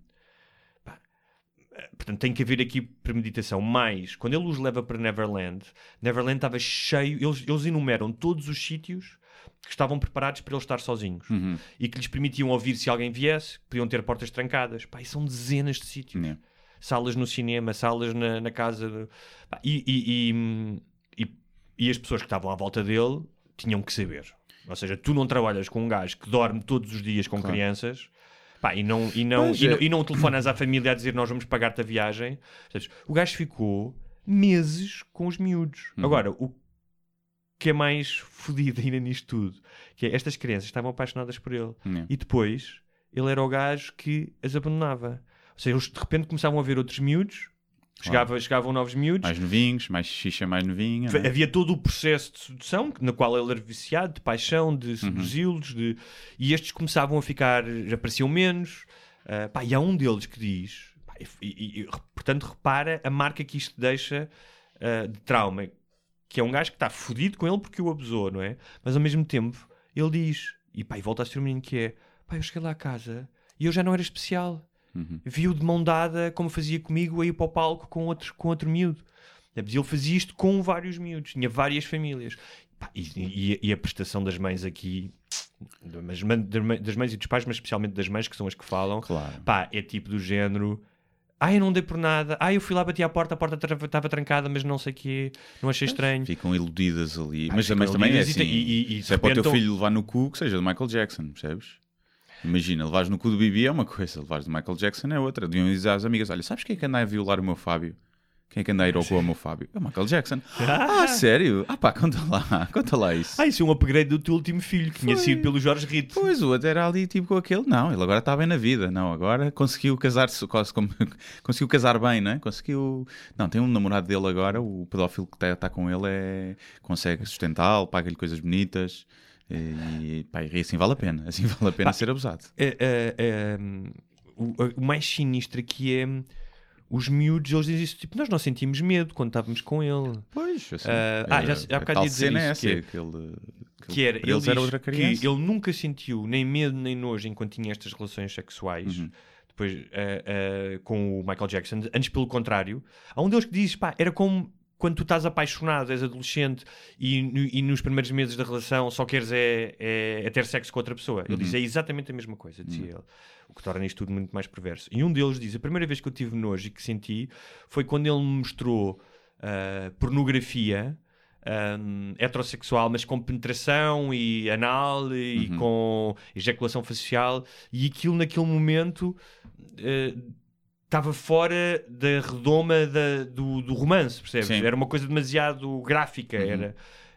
Portanto, tem que haver aqui premeditação. Mas, quando ele os leva para Neverland, Neverland estava cheio, eles, eles enumeram todos os sítios que estavam preparados para eles estar sozinhos Uhum. e que lhes permitiam ouvir se alguém viesse, podiam ter portas trancadas. Pá, e são dezenas de sítios. Yeah. Salas no cinema, salas na, na casa. Pá, e, e, e, e- e as pessoas que estavam à volta dele tinham que saber. Ou seja, tu não trabalhas com um gajo que dorme todos os dias com Claro. crianças pá, e, não, e, não, e, é. não, e não telefonas à família a dizer nós vamos pagar-te a viagem. O gajo ficou meses com os miúdos. Uhum. Agora, o que é mais fodido ainda nisto tudo, que é estas crianças estavam apaixonadas por ele. Yeah. E depois ele era o gajo que as abandonava. Ou seja, eles de repente começavam a ver outros miúdos, chegava, chegavam novos miúdos, Mais novinhos, mais xixa mais novinha. Né? Havia todo o processo de sedução, na qual ele era viciado, de paixão, de seduzi-los, de... e estes começavam a ficar, já apareciam menos. Ah, pá, e há um deles que diz, pá, e, e- e, portanto, repara a marca que isto deixa ah, de trauma, que é um gajo que está fodido com ele porque o abusou, não é? Mas ao mesmo tempo, ele diz, e pá, e volta a ser um menino que é, pá, eu cheguei lá a casa e eu já não era especial. Uhum. Viu de mão dada, como fazia comigo, a ir para o palco com outro, com outro miúdo. Ele fazia isto com vários miúdos, tinha várias famílias. E, e- e a prestação das mães aqui, das mães- das mães- e dos pais, mas especialmente das mães, que são as que falam, Claro. pá, é tipo do género. Ah, eu não dei por nada. Ah, eu fui lá, bati à porta, a porta estava trancada, mas não sei o quê, não achei estranho. Ficam iludidas ali. Ah, mas, mas também é assim. e- e- e se é para o teu filho levar no cu, que seja do Michael Jackson, percebes? Imagina, levares no cu do Bibi é uma coisa, levares do Michael Jackson é outra. Deviam dizer às amigas: olha, sabes quem é que anda a violar o meu Fábio? Quem é que anda a ir ao cu ao meu Fábio? É o Michael Jackson. ah, sério? Ah pá, conta lá, conta lá isso. Ah, isso é um upgrade do teu último filho, que tinha Foi. sido pelo Jorge Rito. Pois, o outro era ali tipo com aquele. Não, ele agora está bem na vida. Não, agora conseguiu casar-se, conseguiu casar bem, né? Conseguiu. Não, tem um namorado dele agora, o pedófilo que está com ele é. consegue sustentá-lo, paga-lhe coisas bonitas. E, pá, e assim vale a pena. Assim vale a pena Pá, ser abusado. é, é, é, o, o mais sinistro aqui é os miúdos, eles dizem isso, tipo, nós não sentimos medo quando estávamos com ele. Pois, assim. Ah, ah, já- há a bocado tal ia dizer é isso, que é- que ele, que Que era, ele era outra que criança. ele nunca sentiu nem medo nem nojo enquanto tinha estas relações sexuais. Uhum. Depois, ah, ah, com o Michael Jackson, antes pelo contrário, há um deles que diz: pá, era como quando tu estás apaixonado, és adolescente e, e nos primeiros meses da relação só queres é, é- é ter sexo com outra pessoa. Ele Uhum. diz: é exatamente a mesma coisa, dizia ele. O que torna isto tudo muito mais perverso. E um deles diz: a primeira vez que eu tive nojo e que senti foi quando ele me mostrou ah, pornografia. ahm, heterossexual, mas com penetração e anal e Uhum. com ejaculação facial, e aquilo naquele momento eh, estava fora da redoma da- do, do romance, percebes? Sim. Era uma coisa demasiado gráfica, Uhum. era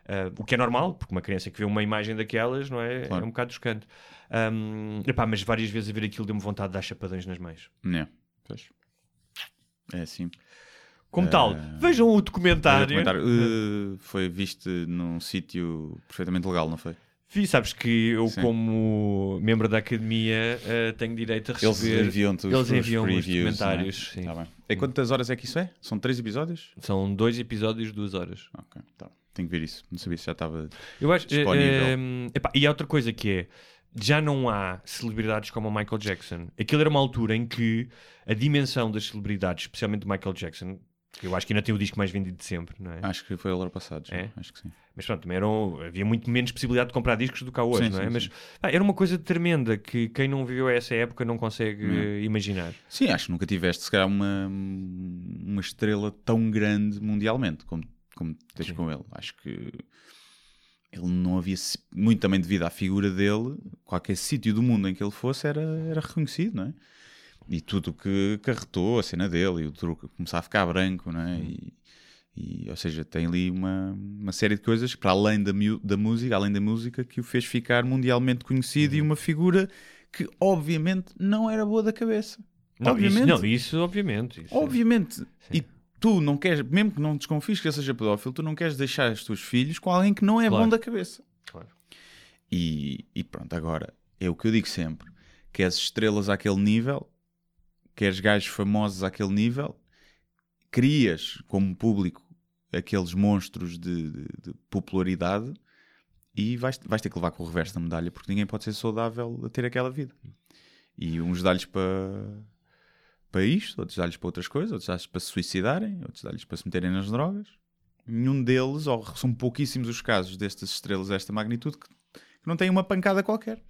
ah, o que é normal, porque uma criança que vê uma imagem daquelas não é, Claro. é um bocado chocante. Ahm, epá, mas várias vezes a ver aquilo deu-me vontade de dar chapadões nas mães. É, pois. É assim. Como tal, vejam o documentário. comentário. Uh, foi visto num sítio perfeitamente legal, não foi? Fih, sabes que eu, Sim. como membro da academia, eh, tenho direito a Eles receber. enviam-te os, eles os enviam os previews, comentários. né? sim. Tá bem. E quantas horas é que isso é? São três episódios? São dois episódios, duas horas. Ok, tá. Tenho que ver isso. Não sabia se já estava. Eu acho. eh, Disponível. eh, epá, e há outra coisa que é. Já não há celebridades como o Michael Jackson. Aquilo era uma altura em que a dimensão das celebridades, especialmente do Michael Jackson, que eu acho que ainda tem o disco mais vendido de sempre, não é? Acho que foi o ano passado. já. É? Acho que sim. Mas pronto, também eram, havia muito menos possibilidade de comprar discos do que há hoje, Sim, não é? sim, Mas pá, era uma coisa tremenda que quem não viveu essa época não consegue Hum. eh, imaginar. Sim, acho que nunca tiveste, se calhar, uma, uma estrela tão grande mundialmente como, como tens Sim. com ele. Acho que ele não havia, muito também devido à figura dele, qualquer sítio do mundo em que ele fosse era, era reconhecido, não é? E tudo o que carretou a cena dele, e o truque começar a ficar branco, não é? E, e, ou seja, tem ali uma, uma série de coisas para além da, da música, além da música, que o fez ficar mundialmente conhecido e uma figura que, obviamente, não era boa da cabeça. Não, obviamente. Isso, não, isso obviamente. isso- Obviamente. E tu não queres, mesmo que não desconfies que seja pedófilo, tu não queres deixar os teus filhos com alguém que não é Claro. bom da cabeça. Claro. E, e pronto, agora é o que eu digo sempre: queres estrelas àquele nível, queres gajos famosos àquele nível, crias como público aqueles monstros de, de- de popularidade e vais, vais ter que levar com o reverso da medalha, porque ninguém pode ser saudável a ter aquela vida. E uns dá-lhes para para isto, outros dá-lhes para outras coisas, outros dá-lhes para se suicidarem, outros dá-lhes para se meterem nas drogas. Nenhum deles, ou são pouquíssimos os casos destas estrelas desta magnitude que, que não têm uma pancada qualquer.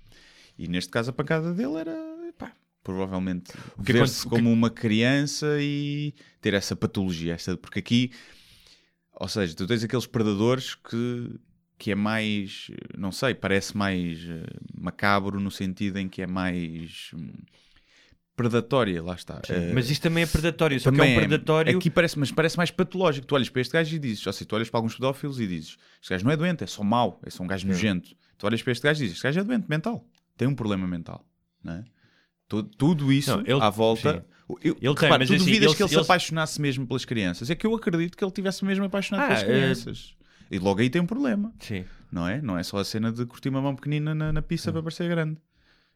E neste caso a pancada dele era, pá, provavelmente ver-se aconte- o que- como uma criança e ter essa patologia, essa, porque aqui, ou seja, tu tens aqueles predadores que que é mais, não sei, parece mais eh, macabro no sentido em que é mais hum, predatória, lá está. Eh, Mas isto também é predatório, só que é também um predatório. Aqui parece, mas parece mais patológico. Tu olhas para este gajo e dizes, ou seja, tu olhas para alguns pedófilos e dizes, este gajo não é doente, é só mau, é só um gajo nojento. Tu olhas para este gajo e dizes, este gajo é doente mental, tem um problema mental. Não é? Tudo, tudo isso Não, ele- à volta. sim. Eu, Ele tem, repara, mas tu assim, duvidas ele- que ele, ele- se apaixonasse mesmo pelas crianças? É que eu acredito que ele tivesse mesmo apaixonado Ah, pelas eh, crianças. E logo aí tem um problema, Sim. não é? Não é só a cena de curtir uma mão pequenina na, na pista para parecer grande.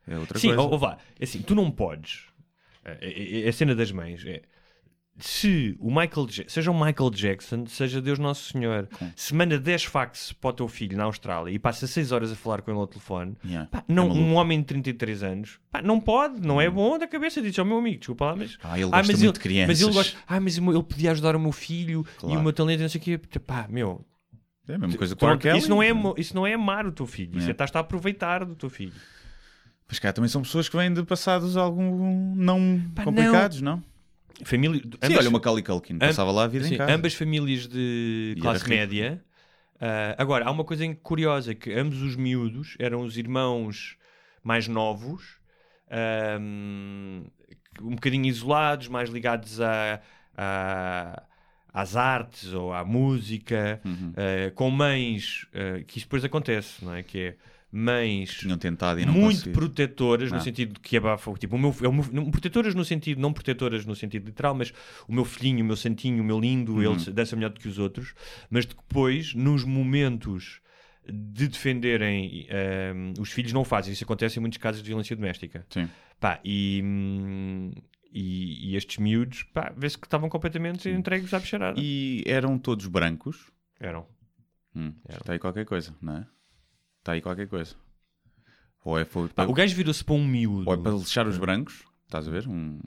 É outra Sim, coisa. ou, ou vá, é assim, tu não podes. É, é- é a cena das mães. É, se o Michael, Ja- seja o Michael Jackson, seja Deus Nosso Senhor, se manda 10 fax para o teu filho na Austrália e passa 6 horas a falar com ele ao telefone, Yeah. pá, não, É um homem de 33 anos, pá, não pode, não é bom da cabeça. Diz ao meu amigo, desculpa lá, mas. Ah, ele gosta muito ele, de crianças. Mas ele gosta, ah, mas ele podia ajudar o meu filho e Claro. o meu talento, e não sei o quê. Pá, meu, É a mesma coisa com o não-. Kelly. isso, não é, mo- isso não é amar o teu filho, isso É. é estás a aproveitar do teu filho. Mas cá também são pessoas que vêm de passados algum não Pá, complicados, não? Família, Sim, ambas- olha, uma Macaulay Culkin passava lá a vida Sim, em casa. ambas famílias de E classe era rico. média. Ah, agora, há uma coisa curiosa, que ambos os miúdos eram os irmãos mais novos, ahm, um bocadinho isolados, mais ligados a, a- às artes ou à música, Uhum. ah, com mães, ah, que isso depois acontece, não é? Que é mães Tinham tentado e não muito conseguiram. protetoras no Ah. sentido de que abafam tipo o meu, é o meu- não, protetoras no sentido não protetoras no sentido literal mas o meu filhinho o meu santinho o meu lindo Uhum. ele dança melhor do que os outros mas depois nos momentos de defenderem ehm, os filhos não o fazem isso acontece em muitos casos de violência doméstica Sim. pá e hum, e, e estes miúdos pá vê-se que estavam completamente entregues à bicharada E eram todos brancos. eram Hum, Eram. Está aí qualquer coisa, não é? Está aí qualquer coisa. Ou é, Pá, para, o gajo virou-se para um miúdo ou é para lixar os brancos, estás a ver? Um...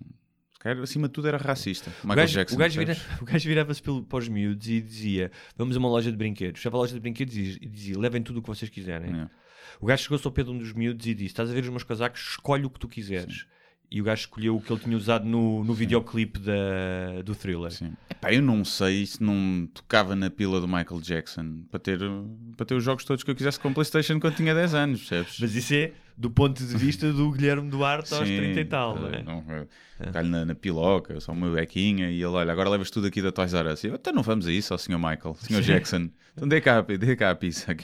acima de tudo era racista. O Michael gajo, Jackson. o gajo vira- o gajo virava-se para os miúdos e dizia: Vamos a uma loja de brinquedos. Chegava à loja de brinquedos e e dizia: Levem tudo o que vocês quiserem. Yeah. O gajo chegou-se ao pé de um dos miúdos e disse: Estás a ver os meus casacos? Escolhe o que tu quiseres. E o gajo escolheu o que ele tinha usado no, no videoclipe da, do thriller. Sim. Epá, eu não sei se não tocava na pila do Michael Jackson para ter, para ter os jogos todos que eu quisesse com Playstation quando tinha 10 anos, percebes? Mas isso é do ponto de vista do Guilherme Duarte aos Sim, 30 e tal. Eh, é? eu Calho na, na piloca, só uma bequinha e ele, olha, agora levas tudo aqui da Toys R Us. Eu, então não vamos a isso, ó Sr. Michael, Sr. Jackson. Então dê cá, dê cá a pizza.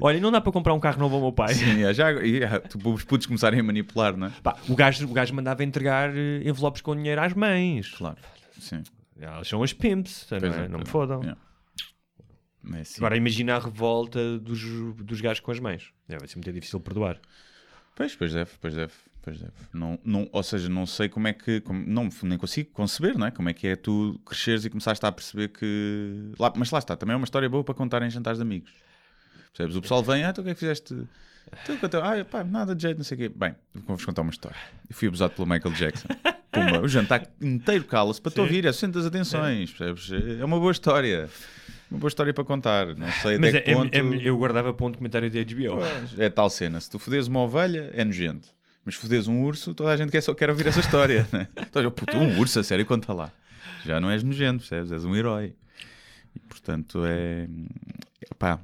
Olha, e não dá para comprar um carro novo ao meu pai. Sim, é, já, é, tu- os putos começarem a manipular, não é? Pá, o, gajo, o gajo mandava entregar eh, envelopes com dinheiro às mães. Claro, sim. Elas são as pimps, não, é? é, não me é. fodam. Yeah. Assim. Agora imagina a revolta dos, dos gajos com as mães. Vai ser muito difícil perdoar. Pois, pois deve, pois deve, pois deve. Não, não, ou seja, não sei como é que. como- não, nem consigo conceber, não é? Como é que é tu cresceres e começaste a perceber que. Lá, mas lá está, também é uma história boa para contar em jantares de amigos. Percebes? O pessoal vem, ah, tu o que é que fizeste? Tu, que eu- ah, pá, nada de jeito, não sei o quê. Bem, vou-vos contar uma história. Eu fui abusado pelo Michael Jackson. Pumba, o jantar inteiro cala-se para te ouvir, é sente as atenções, percebes? É uma boa história. Uma boa história para contar. Não sei Mas até é- que é- ponto. é- eu guardava para um documentário de HBO. Pois, É tal cena. Se tu fodes uma ovelha, é nojento. Mas se fodes um urso, toda a gente quer, só quer ouvir essa história. Né? Então, eu, puto, um urso, a sério, conta lá. Já não és nojento, percebes? És um herói. E, portanto, é. Pá.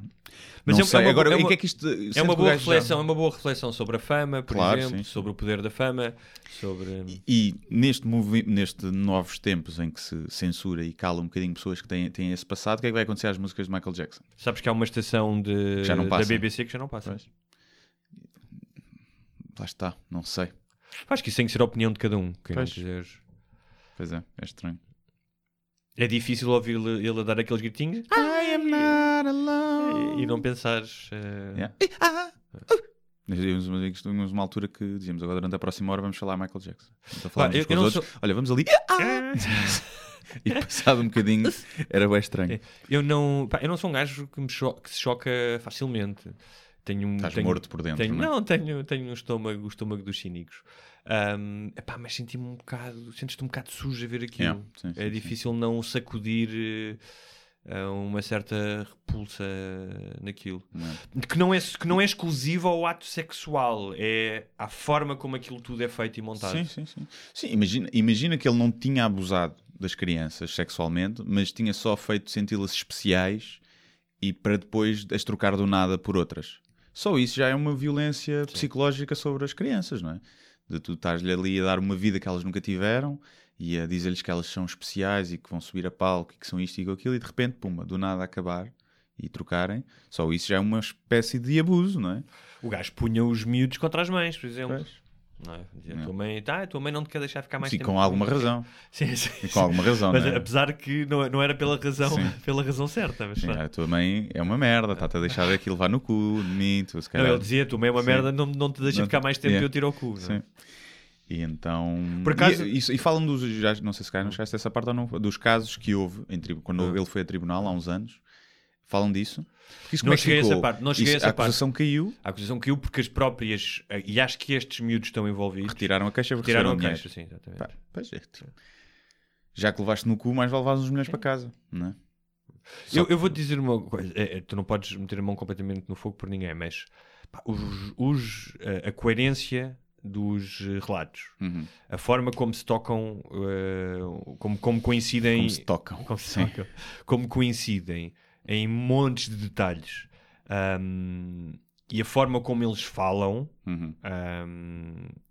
Mas não é- é sei. uma- Agora, é em uma- que é que isto. É uma boa gajo já- reflexão, é uma boa reflexão sobre a fama, por Claro, exemplo, sim, sobre o poder da fama, sobre E neste, movi- neste novos tempos em que se censura e cala um bocadinho pessoas que têm, têm esse passado, o que é que vai acontecer às músicas de Michael Jackson? Sabes que há uma estação de, da. BBC que já não passa. Pois. Lá está, não sei. Acho que isso tem que ser a opinião de cada um. Pois. quiser. Pois é, é estranho. É difícil ouvir ele ele a dar aqueles gritinhos I am not alone. e, e não pensares. eh, Yeah. Ah, uh. Nós tínhamos uma- tínhamos uma altura que dizíamos agora durante a próxima hora vamos falar Michael Jackson. Então falávamos uns com os outros. Olha, vamos ali. Ah! e passado um bocadinho era bem estranho. Eu não, pá, eu não sou um gajo que, me cho- que se choca facilmente. Tenho, um- Estás tenho- morto por dentro, tenho- não é? não, tenho, tenho um estômago, o estômago dos cínicos. Ahm, epá, mas senti-me um bocado, sentes-te um bocado sujo a ver aquilo. Yeah, sim, sim, é sim. difícil não sacudir a uma certa repulsa naquilo. Não é? Que não, é, que não é exclusivo ao ato sexual, é à forma como aquilo tudo é feito e montado. Sim, sim, sim. Sim, imagina, imagina que ele não tinha abusado das crianças sexualmente, mas tinha só feito senti-las especiais e para depois as trocar do nada por outras. Só isso já é uma violência psicológica sobre as crianças, não é? De tu estás-lhe ali a dar uma vida que elas nunca tiveram e a dizer-lhes que elas são especiais e que vão subir a palco e que são isto e aquilo e de repente, pumba, do nada acabar e trocarem. Só isso já é uma espécie de abuso, não é? O gajo punha os miúdos contra as mães, por exemplo. Pois. Não é? Tua, mãe, tá, a tua mãe não te quer deixar ficar mais Sim, tempo. com alguma razão. Sim, sim, E com alguma razão, Mas é? apesar que não, não era pela razão, Sim. pela razão certa. Mas, Sim, a tua mãe é uma merda, está-te a deixar aqui levar no cu de mim, tu se não, ele dizia, tua mãe é uma Sim. merda, não, não te deixa Não- ficar mais tempo yeah. e eu tiro ao cu. é? Sim. E então. Por acaso- E, isso- e falam dos. Já, não sei se calhar não chegaste a essa parte ou não. Dos casos que houve em quando Ah. ele foi a tribunal há uns anos. Falam disso. Não é cheguei a essa parte, não cheguei a Isso- essa a acusação caiu, A acusação caiu porque as próprias, eh, e acho que estes miúdos estão envolvidos, retiraram a queixa porque tiraram a caixa, sim, exatamente. Pá, pois é. tipo, Já que levaste no cu, mais vale levar uns milhões para casa, não é? Só Eu, eu vou-te dizer uma coisa, é, é, tu não podes meter a mão completamente no fogo por ninguém, mas pá, os, os, eh, a coerência dos eh, relatos, Uhum. a forma como se tocam, eh, como, como coincidem, Como se tocam. como, se tocam, como coincidem em montes de detalhes ahm, e a forma como eles falam, Uhum.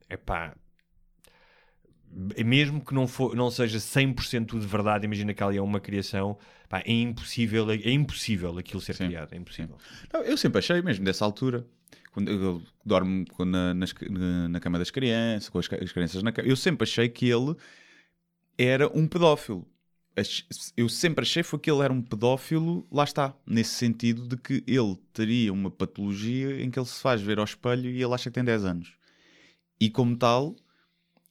é pá. Mesmo que não, for, não seja 100% tudo de verdade, imagina que ali é uma criação, pá, é impossível, é impossível aquilo ser Sim, criado, é impossível. Não, eu sempre achei, mesmo dessa altura, quando eu dormo na, nas- na- cama das crianças, com as, as crianças na cama, eu sempre achei que ele era um pedófilo. Eu sempre achei foi que ele era um pedófilo, lá está, nesse sentido de que ele teria uma patologia em que ele se faz ver ao espelho e ele acha que tem 10 anos. E como tal,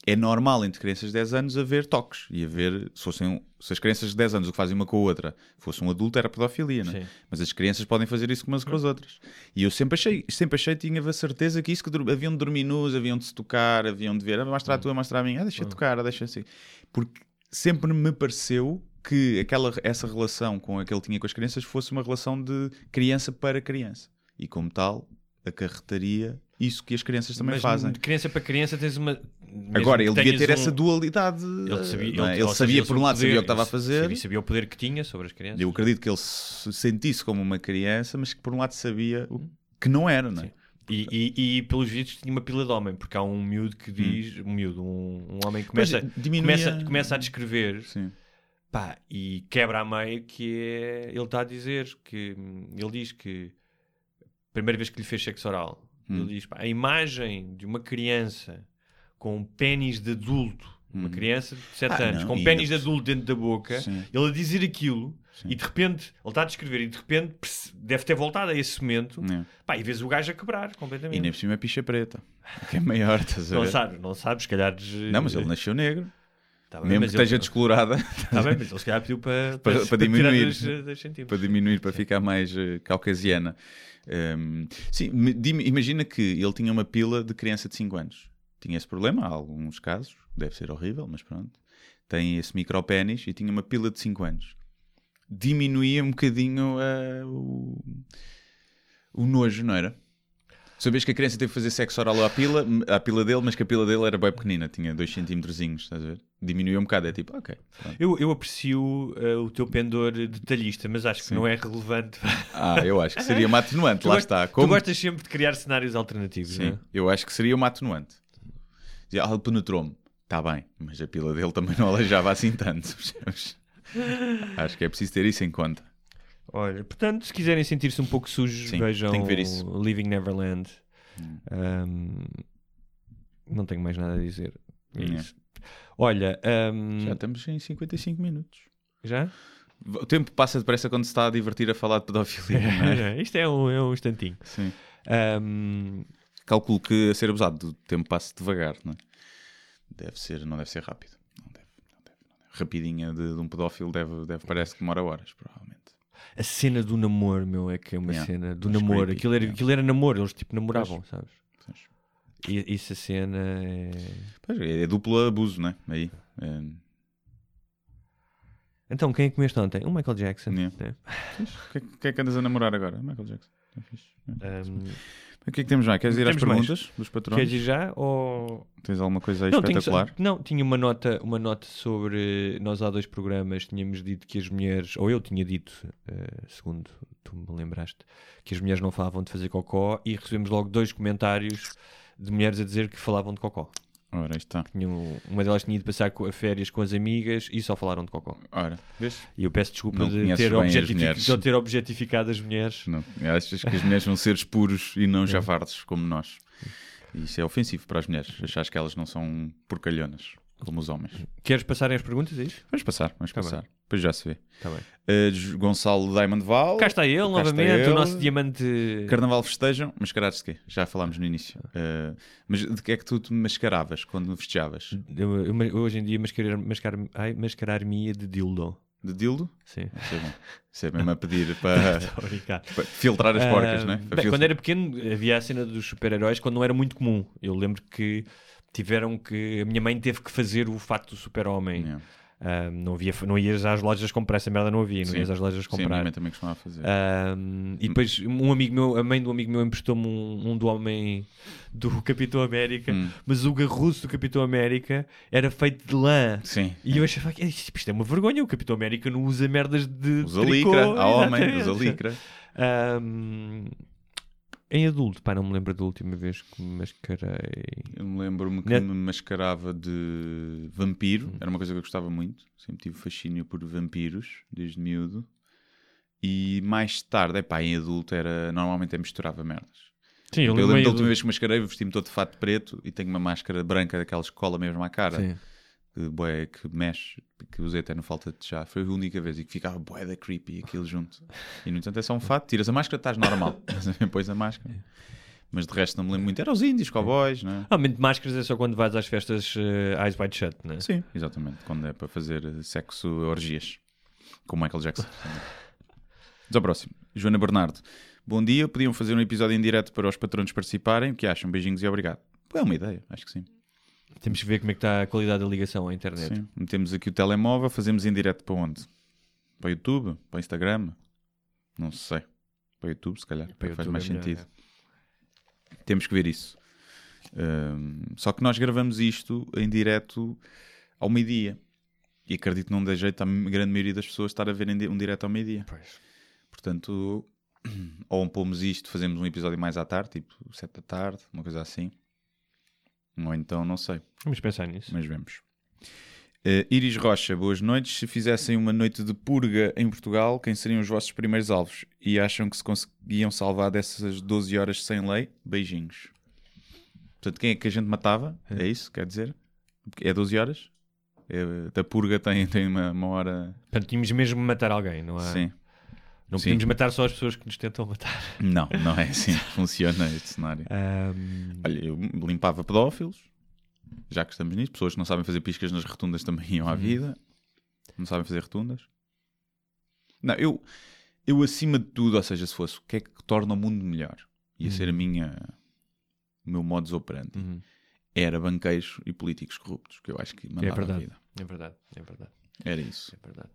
é normal entre crianças de 10 anos haver toques e haver, se, fossem, se as crianças de 10 anos o que fazem uma com a outra fosse um adulto, era pedofilia, é? Sim. Mas as crianças podem fazer isso umas com as outras. E eu sempre achei, sempre achei, tinha a certeza que isso que haviam de dormir nus, haviam de se tocar, haviam de ver, ah, mostra a tua, mostra a minha, ah, deixa eu tocar, ah, deixa assim. Porque sempre me pareceu que aquela, essa relação com a que ele tinha com as crianças fosse uma relação de criança para criança. E como tal, acarretaria isso que as crianças também Mas fazem. de criança para criança tens uma. Agora, ele devia ter um- essa dualidade. Ele sabia, é? ele, Ele sabia, ele por um lado, poder- sabia o que estava a fazer. Sabia, sabia o poder que tinha sobre as crianças. Eu acredito que ele se sentisse como uma criança, mas que por um lado sabia o que não era, não é? Sim. E, e, e, pelos vistos tinha uma pila de homem, porque há um miúdo que diz, um miúdo, um, um homem que começa, diminuía- começa, começa a descrever Sim. pá, e quebra a meio que é, ele está a dizer que hum, ele diz que primeira vez que lhe fez sexo oral, Hum. ele diz pá, a imagem de uma criança com um pênis de adulto Uma criança de 7 Ah, anos, não, com e pênis de adulto dentro da boca, Sim. ele a dizer aquilo, Sim. e de repente, ele está a descrever, e de repente deve ter voltado a esse momento, É. pá, e vês o gajo a quebrar E completamente. nem por cima é picha preta. Que é maior, estás a Não ver? sabes, não sabes, se calhar. Não, mas ele nasceu negro. Tá bem, Mesmo que esteja ele- descolorada, Tá bem, mas ele se calhar pediu para, Para- para, para diminuir. para diminuir, para ficar mais eh, caucasiana. Ehm, sim, imagina que ele tinha uma pila de criança de 5 anos. Tinha esse problema, há alguns casos, deve ser horrível, mas pronto. Tem esse micropénis e tinha uma pila de 5 anos. Diminuía um bocadinho eh, o, o nojo, não era? Sabias que a criança teve que fazer sexo oral à pila, à pila dele, mas que a pila dele era bem pequenina, tinha 2 centímetrozinhos, estás a ver? Diminuiu um bocado, é tipo, ok. pronto. Eu, eu aprecio eh, o teu pendor detalhista, mas acho que Sim. não é relevante. Ah, eu acho que seria uma atenuante, Tu lá gost- está. Tu Como gostas sempre de criar cenários alternativos, não Sim, é? eu acho que seria uma atenuante. Ah, ele penetrou-me. Está bem, mas a pila dele também não aleijava assim tanto. Acho que é preciso ter isso em conta. Olha, portanto, se quiserem sentir-se um pouco sujos, Sim, vejam. Hum. Living Neverland. Ahm, não tenho mais nada a dizer. É É. Olha, ahm, Já estamos em 55 minutos. já? O tempo passa depressa quando se está a divertir a falar de pedofilia, não é? Isto é um, é um instantinho. Sim. Ahm, Calculo que a ser abusado, o tempo passa devagar, não é? Deve ser, não deve ser rápido. Não deve, não deve, não deve. Rapidinha de, de um pedófilo deve, deve, parece que demora horas, provavelmente. a cena do namoro, meu, é que é uma Yeah. cena do Mas namoro. creepy, Aquilo era, yeah. aquilo era namoro, eles tipo namoravam, sabes? Pois. E isso a cena é. Pois, é, é duplo abuso, não é? Aí. É, Então, quem é que comeste ontem? O Michael Jackson. Yeah. né? O que, é- que é que andas a namorar agora? Michael Jackson. É fixe. É. Ahm, O que é que temos já? Queres ir às Temos mais. perguntas dos patrões? queres ir já? Ou... Tens alguma coisa aí Não, tinha, só- espetacular? não, tinha uma nota, uma nota sobre. Nós há dois programas tínhamos dito que as mulheres, ou eu tinha dito, eh, segundo tu me lembraste, que as mulheres não falavam de fazer cocó e recebemos logo dois comentários de mulheres a dizer que falavam de cocó. Ora, está. Tinham, uma delas tinha ido passar co- férias com as amigas e só falaram de cocó. Ora, vês? E eu peço desculpa de ter, bem as objetifi- mulheres. de ter objetificado as mulheres. Não, achas que as mulheres vão seres puros e não javardos como nós. Isso é ofensivo para as mulheres. Achas que elas não são porcalhonas como os homens. Queres passarem as perguntas? É isso? Vamos passar, vamos Tá passar. Depois já se vê. Está bem. Uh, Gonçalo Diamond Val. Cá está ele, Cá está novamente, ele. o nosso diamante. Carnaval festejam, mascarados de quê? Já falámos no início. Uh, mas de que é que tu te mascaravas quando festejavas? Eu, eu- hoje em dia mascarar, mascar, ai, mascarar-me de dildo. De dildo? Sim. Isso é bom. Isso é mesmo a pedir para, para filtrar as porcas, Ah, não é? Para bem, quando era pequeno havia a cena dos super-heróis quando não era muito comum. Eu lembro que tiveram que. A minha mãe teve que fazer o fato do super-homem. Yeah. Ah, não, havia, não ias às lojas comprar essa merda, não havia. Não Sim. ias às lojas Sim, a minha comprar. mãe também costumava fazer. Ah, e depois um amigo meu, a mãe do amigo meu emprestou-me um, um do homem do Capitão América, Hum. mas o garruço do Capitão América era feito de lã. Sim. E eu achava que isto é uma vergonha. O Capitão América não usa merdas de. Usa tricô. licra, há homem, usa licra. Ahm, em adulto, pá, não me lembro da última vez que me mascarei. Eu me lembro-me que Net- me mascarava de vampiro, era uma coisa que eu gostava muito. Sempre tive fascínio por vampiros, desde miúdo. E mais tarde, epá, em adulto, era, normalmente eu misturava merdas. Sim, Eu, lembro da última vez que mascarei, vesti-me todo de fato preto e tenho uma máscara branca daquelas que cola mesmo à cara. Sim. Que, que mexe, que usei até no falta de chá. Foi a única vez e que ficava bué da creepy aquilo junto. E no entanto é só um fato, tiras a máscara, estás normal. Depois a máscara. Mas de resto não me lembro muito. Era os índios, cowboys, não é? Normalmente máscaras é só quando vais às festas eh, Eyes Wide Shut, né? Sim, exatamente. Quando é para fazer eh, sexo orgias. Com Michael Jackson. Vamos ao próximo. Joana Bernardo. Bom dia. Podiam fazer um episódio em direto para os patronos participarem. O que acham? Beijinhos e obrigado. É uma ideia, acho que sim. Temos que ver como é que está a qualidade da ligação à internet. sim. Metemos aqui o telemóvel, fazemos em direto para onde? Para o YouTube? Para o Instagram? Não sei. Para o YouTube, se calhar. Para o faz mais é melhor, sentido. Temos que ver isso. Ahm, só que nós gravamos isto em direto ao meio-dia. E acredito que não dê jeito à grande maioria das pessoas estar a ver um direto ao meio-dia. Portanto, ou pomos isto, fazemos um episódio mais à tarde, tipo 7 da tarde, uma coisa assim. Ou então, não sei, Vamos pensar nisso. mas vemos. Eh, Iris Rocha, boas noites. Se fizessem uma noite de purga em Portugal, quem seriam os vossos primeiros alvos? E acham que se conseguiam salvar dessas 12 horas sem lei? Beijinhos. Portanto, quem é que a gente matava? É isso, quer dizer? É 12 horas? É, da purga tem, tem uma, uma hora. Portanto, tínhamos mesmo matar alguém, não é? Sim. Não Sim. podemos matar só as pessoas que nos tentam matar. Não, não é assim que funciona este cenário. Ahm, Olha, eu limpava pedófilos, já que estamos nisso. Pessoas que não sabem fazer piscas nas rotundas também iam à vida. Não sabem fazer rotundas. Não, eu, eu acima de tudo, ou seja, se fosse o que é que torna o mundo melhor, ia ser a minha, o meu modus operandi, uhum. era banqueiros e políticos corruptos, que eu acho que mandava a verdade. vida. É verdade, é verdade, Era isso. é verdade.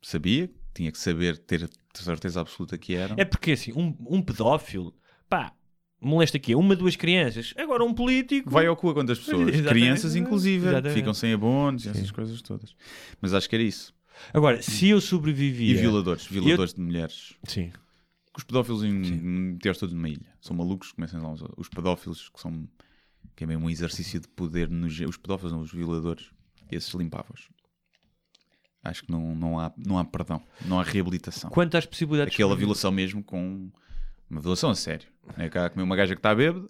Sabia, tinha que saber, ter certeza absoluta que eram. É porque assim, um, um pedófilo, pá, molesta aqui uma, duas crianças. Agora um político. Vai ao cu a quantas pessoas? Exatamente. Crianças, inclusive, Exatamente. ficam sem abonos e essas coisas todas. Mas acho que era isso. Agora, se eu E sobrevivia. violadores, violadores de mulheres. Sim. Os pedófilos em meter todos numa ilha. São malucos, começam lá os, os pedófilos que são que é mesmo um exercício de poder nos os pedófilos, não os violadores, esses limpavos. Acho que não, não, há, não há perdão, não há reabilitação. Quanto às possibilidades. de Aquela violação mesmo com uma violação a sério. É cá comer uma gaja que está bêbada,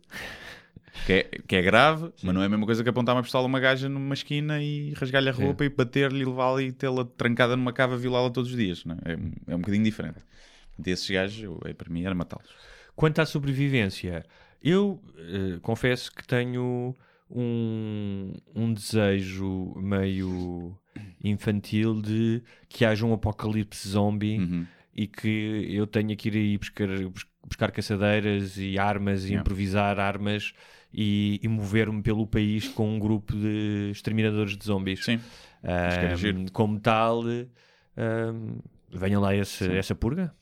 que é, que é grave, mas não é a mesma coisa que apontar uma pistola a uma gaja numa esquina e rasgar-lhe a roupa e bater-lhe e levá-la e tê-la trancada numa cava e violá-la todos os dias. Não é? É, é um bocadinho diferente. Desses gajos, eu, é, para mim, era matá-los. Quanto à sobrevivência, eu eh, confesso que tenho um, um desejo meio infantil de que haja um apocalipse zombie Uhum. e que eu tenha que ir aí buscar, bus- buscar caçadeiras e armas e Yeah. improvisar armas e, e mover-me pelo país com um grupo de exterminadores de zombies. Sim. Giro. como tal, ahm, venha lá esse- essa purga.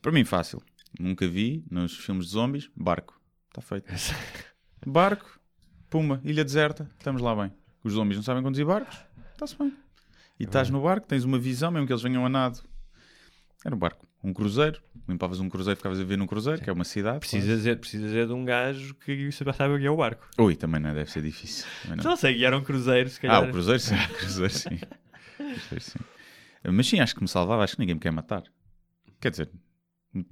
Para mim, fácil. Nunca vi nos filmes de zombies, barco. Está feito. barco, puma, ilha deserta, estamos lá bem. Os zombies não sabem conduzir barcos, está-se bem. E estás no barco, tens uma visão, mesmo que eles venham a nado. Era um barco, um cruzeiro. Limpavas um cruzeiro, ficavas a ver num cruzeiro, que é uma cidade. Precisas é, precisas é de um gajo que sabe que é o barco. Ui, também não deve ser difícil. Também não. Não sei, guiar um cruzeiro, se Ah, calhar. o cruzeiro sim, o cruzeiro sim. Cruzeiro, sim. Mas sim, acho que me salvava, acho que ninguém me quer matar. Quer dizer,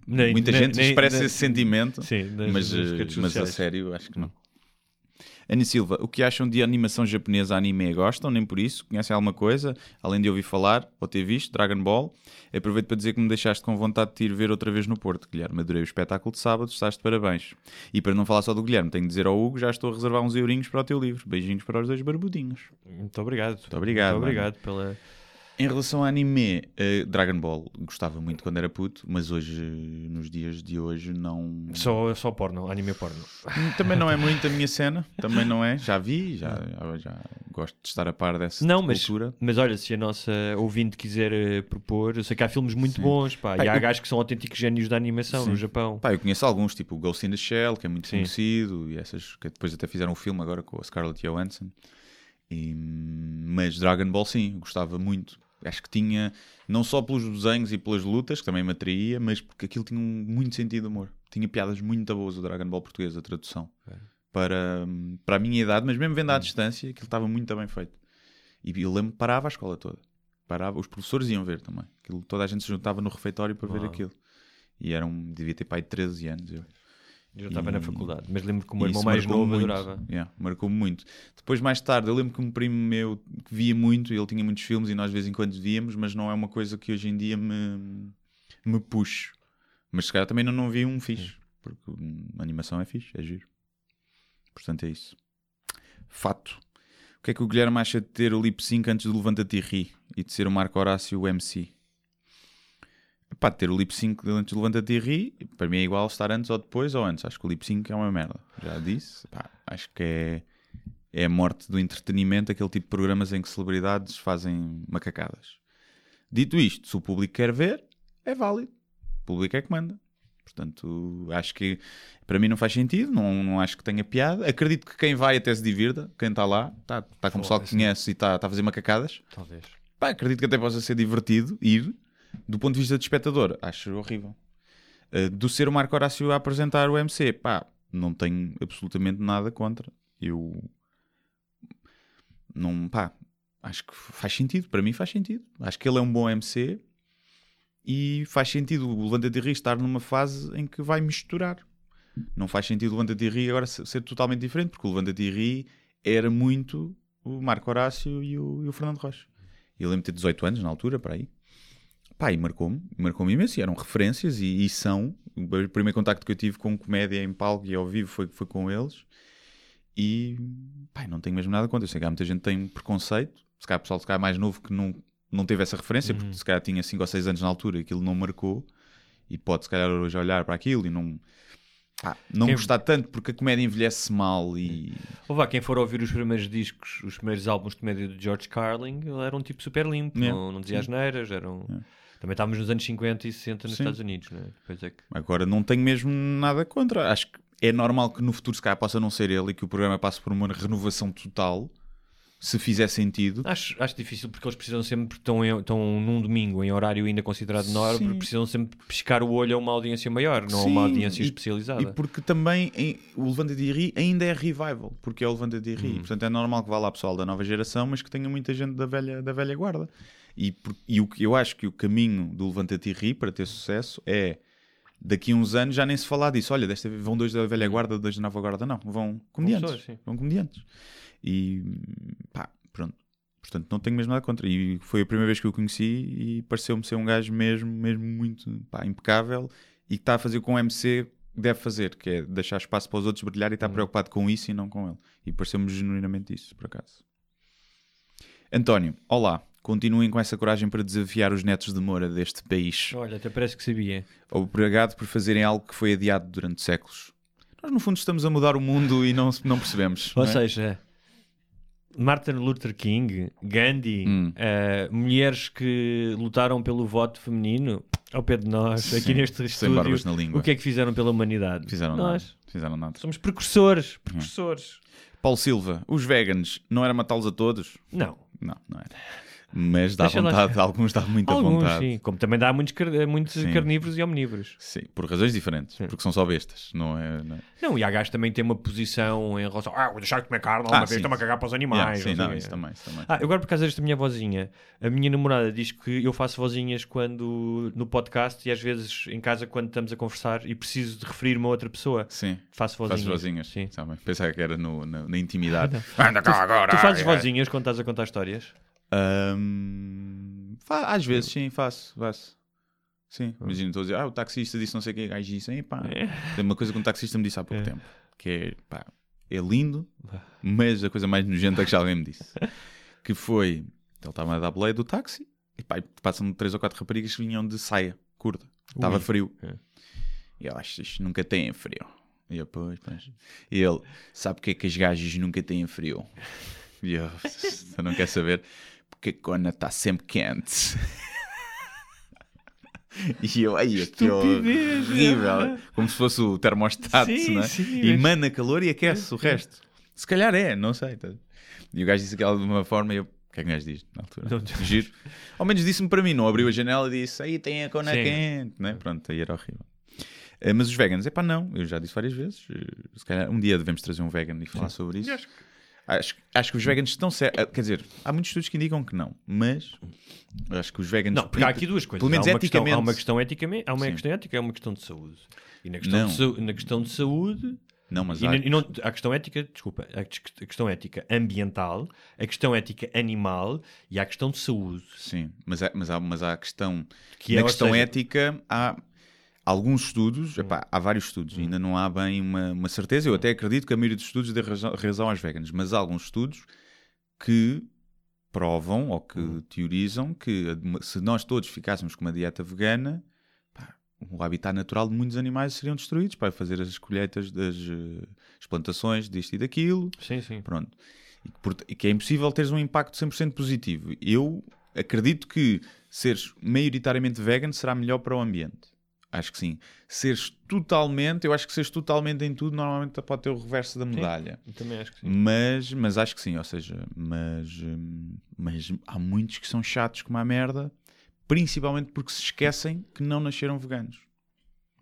Nem- muita nem- gente nem- expressa nem- esse sentimento. Sim, nas- mas, nas eh, mas a sociais. sério, acho que não. Ana Silva, o que acham de animação japonesa anime? Gostam? Nem por isso? Conhecem alguma coisa? Além de ouvir falar ou ter visto Dragon Ball? Aproveito para dizer que me deixaste com vontade de te ir ver outra vez no Porto, Guilherme. Adorei o espetáculo de sábado, estás de parabéns. E para não falar só do Guilherme, tenho de dizer ao Hugo, já estou a reservar uns eurinhos para o teu livro. Beijinhos para os dois barbudinhos. Muito obrigado. Muito obrigado, Muito obrigado pela. Em relação a anime, eh, Dragon Ball gostava muito quando era puto, mas hoje, nos dias de hoje, não. Só, só porno, anime porno. Também não é muito a minha cena, também não é. Já vi, já, já, já gosto de estar a par dessa Não, mas, cultura. mas olha, se a nossa ouvinte quiser eh, propor, eu sei que há filmes muito Sim. bons, pá, Pá, e há eu- gajos que são autênticos génios da animação Sim. no Japão. Pá, eu conheço alguns, tipo o Ghost in the Shell, que é muito Sim. conhecido, e essas que depois até fizeram um filme agora com a Scarlett Johansson. E, mas Dragon Ball, sim, gostava muito. Acho que tinha, não só pelos desenhos e pelas lutas, que também me atraía, mas porque aquilo tinha um, muito sentido de humor. Tinha piadas muito boas, o Dragon Ball português, a tradução. Para, para a minha idade, mas mesmo vendo à distância, aquilo estava muito bem feito. E eu lembro que parava a escola toda. Parava, os professores iam ver também. Aquilo, toda a gente se juntava no refeitório para ver Uau. aquilo. E eram, devia ter pai de 13 anos. Eu. Eu já estava E- na faculdade, mas lembro que o meu irmão mais novo muito. adorava. Yeah, marcou-me muito. Depois, mais tarde, eu lembro que um primo meu que via muito, ele tinha muitos filmes e nós de vez em quando víamos, mas não é uma coisa que hoje em dia me, me puxe. Mas se calhar também não, não vi um fixe, porque hum, a animação é fixe, é giro. Portanto, é isso. Fato. O que é que o Guilherme acha de ter o lip sync antes do Levanta-te e Ri e de ser o Marco Horácio o MC? Pá, ter o lip sync antes do Levanta-te e Ri, para mim é igual estar antes ou depois ou antes. Acho que o lip sync é uma merda. Já disse. Pá, acho que é, é a morte do entretenimento, aquele tipo de programas em que celebridades fazem macacadas. Dito isto, se o público quer ver, é válido. O público é que manda. Portanto, acho que para mim não faz sentido, não, não acho que tenha piada. Acredito que quem vai até se divirta, quem está lá, está está com o pessoal que conhece e está, está a fazer macacadas. Talvez. Pá, acredito que até possa ser divertido ir, do ponto de vista de espectador, acho horrível. Uh, do ser o Marco Horácio a apresentar o MC, pá, não tenho absolutamente nada contra. Eu não, pá, acho que faz sentido, para mim faz sentido. Acho que ele é um bom MC e faz sentido o Levanta de Ri estar numa fase em que vai misturar. Não faz sentido o Levanta de Ri agora ser totalmente diferente, porque o Levanta de Ri era muito o Marco Horácio e o, e o Fernando Rocha. Eu lembro de ter 18 anos na altura, para aí. Pá, e marcou-me, marcou-me imenso, e eram referências e, e são. O primeiro contacto que eu tive com comédia em palco e ao vivo foi, foi com eles. E pá, não tenho mesmo nada contra. Eu sei que há muita gente que tem preconceito, se calhar pessoal se calhar mais novo que não, não teve essa referência, porque se calhar tinha 5 ou 6 anos na altura e aquilo não marcou, e pode se calhar hoje olhar para aquilo e não, pá, não Quem- gostar tanto porque a comédia envelhece mal e Ou vá, quem for ouvir os primeiros discos, os primeiros álbuns de comédia do George Carlin, ele era um tipo super limpo, Yeah. não, não dizia as neiras, eram... Yeah. Também estávamos nos anos 50 e 60 nos Sim. Estados Unidos, não é? Depois é que... agora não tenho mesmo nada contra. Acho que é normal que no futuro se calhar possa não ser ele e que o programa passe por uma renovação total, se fizer sentido. Acho, acho difícil porque eles precisam sempre, estão, em- estão num domingo, em horário ainda considerado nobre, Sim. precisam sempre piscar o olho a uma audiência maior, não a uma audiência e- especializada. E porque também em- o Levanta de Ri ainda é revival, porque é o Levanta de Ri. Portanto, é normal que vá lá pessoal da nova geração, mas que tenha muita gente da velha, da velha guarda. E, e o que eu acho que o caminho do Levanta de Ri para ter sucesso é daqui a uns anos já nem se falar disso. Olha, desta vez vão dois da velha guarda, dois da nova guarda. Não, vão comediantes. pessoas, vão comediantes. E pá, pronto. Portanto, não tenho mesmo nada contra. E foi a primeira vez que o conheci e pareceu-me ser um gajo mesmo, mesmo muito pá, impecável e que está a fazer o que um MC deve fazer, que é deixar espaço para os outros brilhar e está preocupado com isso e não com ele. E pareceu-me genuinamente isso, por acaso. António, olá. Continuem com essa coragem para desafiar os netos de Moura deste país. Olha, até parece que sabia. Obrigado por fazerem algo que foi adiado durante séculos. Nós, no fundo, estamos a mudar o mundo e não, não percebemos. Ou não é? seja, Martin Luther King, Gandhi, Hum. eh, mulheres que lutaram pelo voto feminino, ao pé de nós, aqui Sim, neste sem estúdio, barbas na língua. o que é que fizeram pela humanidade? Fizeram nós. nada. Fizeram nada. Somos precursores, precursores. Paulo Silva, os veganos, não era matá-los a todos? Não. Não, não era. Mas dá Deixa lá vontade, chegar. alguns dá muita Alguns, vontade. sim. Como também dá muitos, car- muitos Sim. carnívoros e omnívoros. Sim, por razões diferentes, porque são só bestas, não é? não é? Não, e há gajos também têm uma posição em relação. Ah, vou deixar de comer carne Ah, alguma vez, sim. estou-me a cagar para os Yeah, animais. sim, não o isso quê. também, isso também. Ah, agora por causa desta minha vozinha, a minha namorada diz que eu faço vozinhas quando no podcast e às vezes em casa quando estamos a conversar e preciso de referir uma outra pessoa. Sim, Faço vozinhas. fazes vozinhas. Sim. Sabe? Pensava que era no, na, na intimidade. Anda cá agora. Tu fazes vozinhas quando estás a contar histórias? Fa- às vezes, sim, faço, faço. Sim, imagina, estou a dizer, ah, o taxista disse não sei o que, gajo disse, "Ei, pá, É. tem uma coisa que um taxista me disse há pouco É. tempo, que é, pá, é lindo, mas a coisa mais nojenta que já alguém me disse, que foi, ele estava a dar boleia do táxi, e pá, passam três ou quatro raparigas que vinham de saia curta, estava frio, É. e eu acho isto nunca tem frio. E eu, pois, pois. E ele, sabe porque é que as gajas nunca têm frio? E eu, não quer saber? Porque a cona está sempre quente. E eu, ai, Estupidez, horrível. Como se fosse o termostato, Sim, né? sim, E mas- emana calor e aquece o resto. Se calhar é, não sei. tá? E o gajo disse aquilo de uma forma e eu, o que é que o gajo diz na altura? Não- Giro. Ao menos disse-me para mim, não abriu a janela e disse, aí tem a cona Sim. quente, né? Pronto, aí era horrível. Eh, Mas os veganos, é pá, não, eu já disse várias vezes. eh, Se calhar um dia devemos trazer um vegan e falar sobre isso. Acho, acho que os veganos estão certos. Quer dizer, há muitos estudos que indicam que não, mas acho que os veganos. Não, porque há aqui duas coisas. Pelo menos há, uma questão, eticamente. há uma questão ética, há uma Sim. questão ética e há uma questão de saúde. E na questão, de, na questão de saúde, Não, mas e há. e não, a questão ética, desculpa, a ques- a questão ética ambiental, a questão ética animal e a questão de saúde. Sim, mas há, mas há, mas há a questão. Que é, na questão seja- ética, há alguns estudos, epá, há vários estudos, Hum. ainda não há bem uma, uma certeza. Eu até acredito que a maioria dos estudos dê razão, razão aos veganos, mas há alguns estudos que provam ou que Hum. teorizam que se nós todos ficássemos com uma dieta vegana, pá, o habitat natural de muitos animais seriam destruídos para fazer as colheitas das eh, as plantações disto e daquilo. Sim, sim. Pronto. E que, porta- e que é impossível teres um impacto 100% positivo. Eu acredito que seres maioritariamente vegan será melhor para o ambiente. Acho que sim. Seres totalmente, eu acho que seres totalmente em tudo, normalmente pode ter o reverso da medalha. Eu também acho que sim. Mas, mas acho que sim, ou seja, mas, hum, mas há muitos que são chatos como a merda, principalmente porque se esquecem que não nasceram veganos.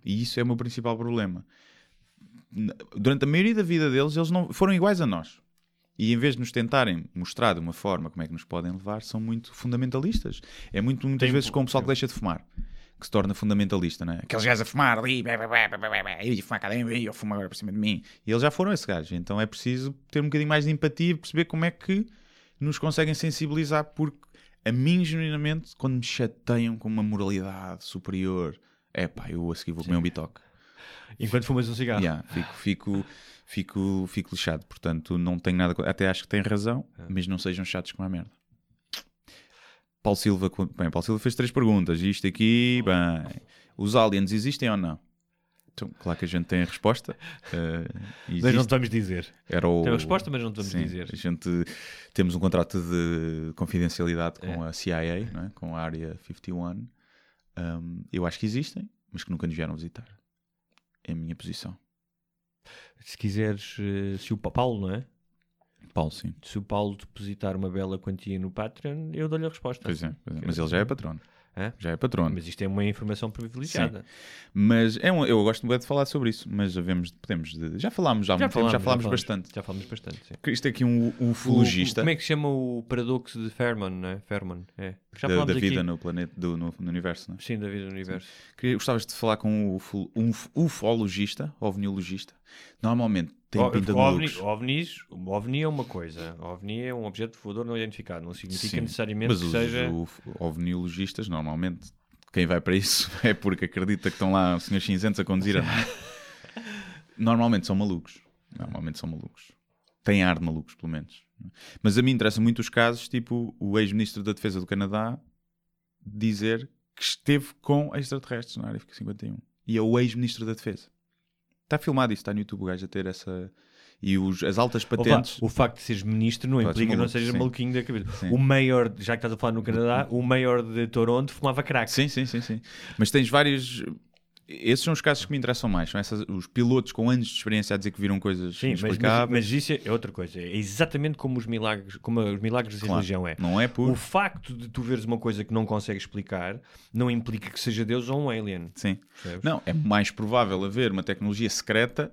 E isso é o meu principal problema. Durante a maioria da vida deles, eles não foram iguais a nós. E em vez de nos tentarem mostrar de uma forma como é que nos podem levar, são muito fundamentalistas. É muito, muitas Tem- vezes como o pessoal que deixa de fumar, que se torna fundamentalista, não é? Aqueles gajos a fumar ali, bé, eu ia fumar cada um, eu fumo agora por cima de mim. E eles já foram esse gajo. Então é preciso ter um bocadinho mais de empatia, perceber como é que nos conseguem sensibilizar porque a mim, genuinamente, quando me chateiam com uma moralidade superior, é pá, eu a seguir vou comer um bitoque. Enquanto fumas um cigarro. Yeah, fico, fico, fico, fico lixado. Portanto, não tenho nada. Até acho que tem razão, mas não sejam chatos com a merda. Paulo Silva, bem, Paulo Silva fez três perguntas. Isto aqui, bem, os aliens existem ou não? Então, claro que a gente tem a resposta. eh, Mas não te vamos dizer. Era o... Tem a resposta, mas não te vamos Sim, dizer. A gente temos um contrato de confidencialidade com É. a CIA, não é? com a Área 51. Um, eu acho que existem, mas que nunca nos vieram visitar. É a minha posição. Se quiseres, eh, se o Pa- Paulo, não é? Paulo, sim. Se o Paulo depositar uma bela quantia no Patreon, eu dou-lhe a resposta. Pois é, pois é. Mas ele já é patrono. Hã? Já é patrono. Mas isto é uma informação privilegiada. Mas é um, eu gosto muito de falar sobre isso. Mas havemos, podemos. de- já falámos, já, muito tempo, já falámos bastante. Já falámos bastante, sim. Isto é aqui um ufologista como é que se chama o paradoxo de Fermat, não é? Fermat, é. Já da, falámos da vida aqui. no planeta, do, no, no universo. Não é? Sim, da vida do universo. Gostavas de falar com um, ufo- um uf- ufologista, ovniologista. Normalmente tem O- pinta de ovni, ovnis, ovni é uma coisa. OVNI é um objeto voador não identificado. Não significa Sim, necessariamente mas que os seja... uf- ovniologistas, normalmente, quem vai para isso é porque acredita que estão lá os senhores cinzentos a conduzir a. Normalmente são malucos. Normalmente são malucos. Têm ar de malucos, pelo menos. Mas a mim interessa muito os casos, tipo o ex-ministro da Defesa do Canadá dizer que esteve com extraterrestres na área 51. E é o ex-ministro da Defesa. Está filmado isso, está no YouTube o gajo a ter essa... E os, as altas Opa, patentes... o facto de seres ministro não implica que não sejas sim. maluquinho da cabeça. Sim. O maior, já que estás a falar no Canadá, o maior de Toronto fumava crack. Sim, sim, sim, sim. Mas tens vários. Esses são os casos que me interessam mais. São essas, os pilotos com anos de experiência a dizer que viram coisas Sim, mas, mas, mas isso é outra coisa. É exatamente como os milagres, como os milagres da Claro, religião é. Não é por. O facto de tu veres uma coisa que não consegues explicar não implica que seja Deus ou um alien. Sim. percebes? Não, é mais provável haver uma tecnologia secreta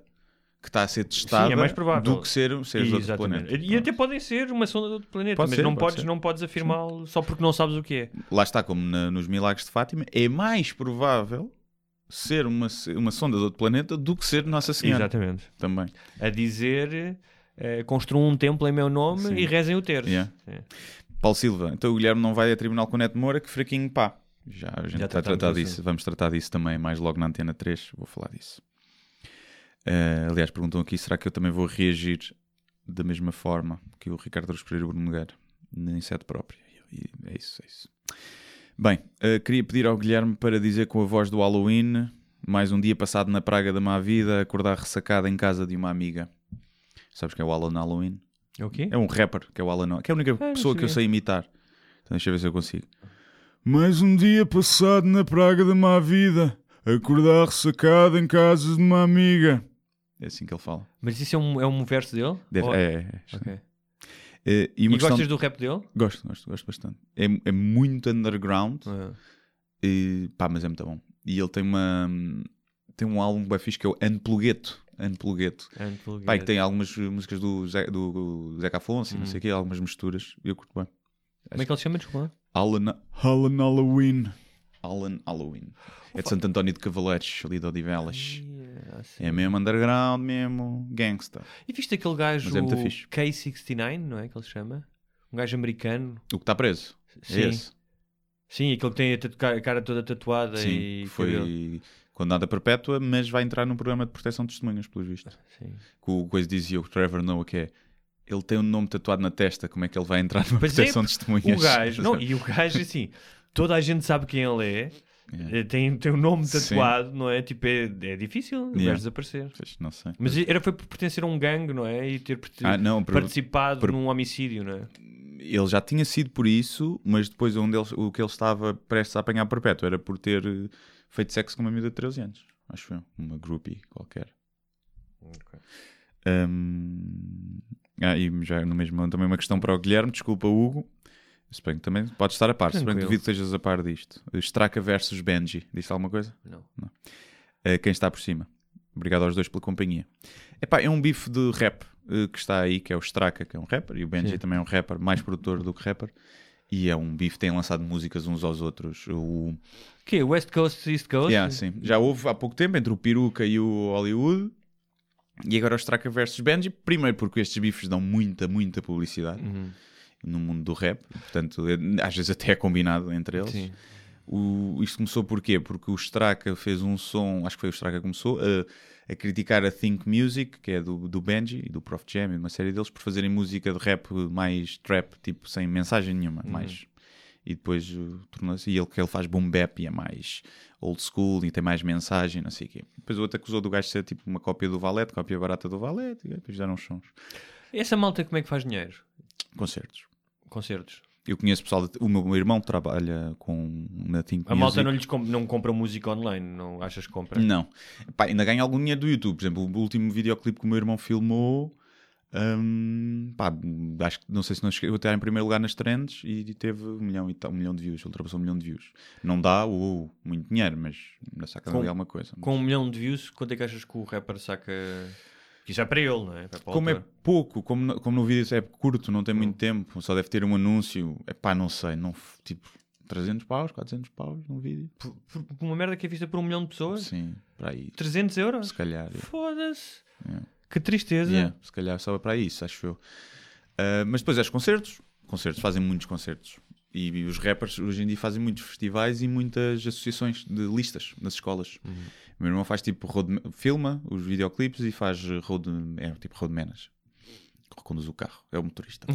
que está a ser testada Sim, é mais provável. do que ser seres de outro planeta. E até podem ser uma sonda de outro planeta, Pode mas ser, não, pode podes, ser. não podes afirmá-lo só porque não sabes o que é. Lá está, como na- nos milagres de Fátima, é mais provável ser uma, uma sonda de outro planeta do que ser Nossa Senhora. Exatamente. Também. A dizer eh, construam um templo em meu nome Sim. e rezem o terço. Yeah. É. Paulo Silva, então o Guilherme não vai a tribunal com o Neto Moura, que fraquinho pá. Já a gente Já vai tratámos tratar disso, assunto. vamos tratar disso também mais logo na Antena 3, vou falar disso. Eh, aliás, perguntam aqui, será que eu também vou reagir da mesma forma que o Ricardo Pereira e o Bruno Nogueira, em sede própria? E é isso, é isso. Bem, eh, queria pedir ao Guilherme para dizer com a voz do Halloween, mais um dia passado na praga da má vida, acordar ressacada em casa de uma amiga. Sabes que é o Alan Halloween? É o quê? É um rapper, que é o Alan que é a única não pessoa que eu sei imitar. Então deixa eu ver se eu consigo. Mais um dia passado na praga da má vida, acordar ressacado em casa de uma amiga. É assim que ele fala. Mas isso é um, é um verso dele? Deve- Ou- é, é, é. Ok. É, e E gostas do rap dele? Gosto, gosto, gosto bastante. É, é muito underground, Ah. e, pá, mas é muito bom. E ele tem uma tem um álbum bem fixe que é o Unplugueto. Unplugueto. Unplugged. Pá, que tem algumas músicas do, Zé, do Zeca Afonso e não sei o quê, algumas misturas. Eu curto bem. Como é que ele se chama? Desculpa. Alan, Alan Halloween. Alan Halloween. É de Santo António de Cavaleiros, ali de Odivelas. Ah, sim. É mesmo underground, mesmo gangsta. E viste aquele gajo Mas é muito fixe. K69, não é que ele se chama? Um gajo americano. O que está preso. Sim. É esse. Sim, aquele que tem a tatu- a cara toda tatuada Sim, e foi cabelo. condenada perpétua, mas vai entrar num programa de proteção de testemunhas, pelos vistos. Sim. Que o coisa dizia o Trevor Noah que é ele tem um nome tatuado na testa, como é que ele vai entrar numa Pois é, proteção de testemunhas? O gajo, não, e o gajo assim, toda a gente sabe quem ele é, Yeah. eh, tem, tem o nome Sim. tatuado, não é? Tipo, é, é difícil Yeah. desaparecer. Pois, Não sei. Mas era foi por pertencer a um gangue, não é? E ter Ah, não, por- participado por- num homicídio, não é? ele já tinha sido por isso, mas depois onde ele, o que ele estava prestes a apanhar perpétuo era por ter eh, feito sexo com uma miúda de 13 anos. Acho eu. Uma groupie qualquer. Hum, ah, e já no mesmo também uma questão para o Guilherme, desculpa Hugo. Suponho que também pode estar a par, suponho que Tranquilo. duvido que estejas a par disto. Straka versus Benji, disse alguma coisa? Não. Uh, quem está por cima. Obrigado aos dois pela companhia. Epá, é um bife de rap uh, que está aí, que é o Straka, que é um rapper, e o Benji Sim. também é um rapper, mais produtor do que rapper. E é um bife, têm lançado músicas uns aos outros. O... Que West Coast, East Coast? Yeah, sim. Já houve há pouco tempo entre o Peruca e o Hollywood. E agora o Straka versus Benji. Primeiro porque estes bifes dão muita, muita publicidade. Uhum. No mundo do rap. Portanto, é- às vezes até é combinado entre eles. Sim. O, isto começou porquê? Porque o Straka fez um som, acho que foi o Straka que começou, a, a criticar a Think Music, que é do, do Benji e do Prof Jam e uma série deles, por fazerem música de rap mais trap, tipo sem mensagem nenhuma. Mais, e depois uh, tornou-se. E ele que ele faz boom bap e é mais old school e tem mais mensagem, não sei o quê. Depois o outro acusou do gajo de ser tipo uma cópia do Valete, cópia barata do Valete, e depois deram uns sons. Essa malta como é que faz dinheiro? Concertos. Concertos. Eu conheço pessoal, de- o meu, meu irmão trabalha com na Think A Music. malta não, lhes comp- não compra música online, não achas que compra? Não. Pá, ainda ganha algum dinheiro do YouTube. Por exemplo, o último videoclipe que o meu irmão filmou. hum, pá, acho que não sei se não chegou até em primeiro lugar nas trends e teve um milhão, e tal, um milhão de views, ultrapassou um milhão de views. Não dá uh, muito dinheiro, mas ainda saca Com- ali alguma coisa. Com um milhão de views, quanto é que achas que o rapper saca? Que isso é para ele, não é? Para Como é pouco, como, no- como no vídeo é curto, não tem muito tempo, só deve ter um anúncio. É pá, não sei, não, tipo 300 paus, 400 paus num vídeo. Por, por- por uma merda que é vista por um milhão de pessoas? Sim, para aí. 300 euros? Se calhar. é. Foda-se. Yeah. Que tristeza. Yeah, se calhar só para isso, acho eu. Ah, mas depois é os concertos. Concertos, fazem muitos concertos. E, e os rappers hoje em dia fazem muitos festivais e muitas associações de listas nas escolas. O meu irmão faz tipo road, filma os videoclipes e faz road, é tipo road manager. Conduz o carro, é o motorista.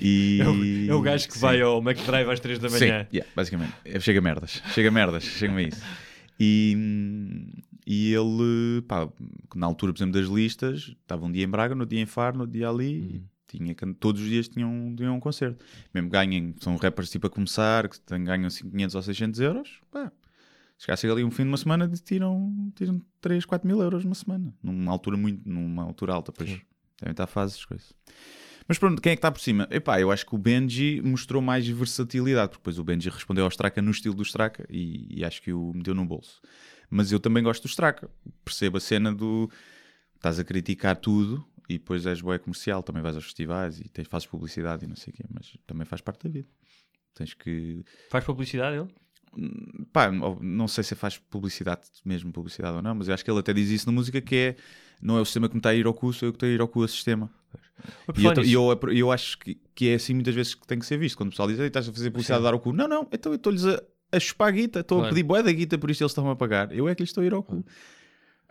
E... É o, é o gajo que Sim. vai ao McDrive às 3 da Sim, manhã. yeah, basicamente. É, Chega merdas. Chega merdas. Chega-me a isso. E, e ele, pá, na altura, por exemplo, das listas, estava um dia em Braga, no dia em Faro, no dia ali, e tinha, todos os dias tinham, tinham um concerto. Mesmo ganhem, são rappers tipo a começar, que ganham assim, 500 ou 600 euros, pá, chegasse ali um fim de uma semana, tiram, tiram 3, 4 mil euros uma semana. Numa altura muito, numa altura alta, pois devem estar fases, coisas. Mas pronto, quem é que está por cima? Epá, eu acho que o Benji mostrou mais versatilidade, porque depois o Benji respondeu ao Straka no estilo do Straka e, e acho que o meteu no bolso. Mas eu também gosto do Straka. Percebo a cena do estás a criticar tudo e depois és boé comercial, também vais aos festivais e tens, fazes publicidade e não sei o quê, mas também faz parte da vida. Tens que. Faz publicidade ele? Pá, não sei se faz publicidade, mesmo publicidade ou não, mas eu acho que ele até diz isso na música que é não é o sistema que me está a ir ao cu, sou eu que estou a ir ao cu a sistema. E eu, eu, eu acho que, que é assim muitas vezes que tem que ser visto. Quando o pessoal diz, "Ei, estás a fazer publicidade a dar ao cu. Não, não, então eu estou-lhes a, a chupar a guita, estou Claro. a pedir bué da guita, por isso eles estão a pagar. Eu é que lhes estou a ir ao cu.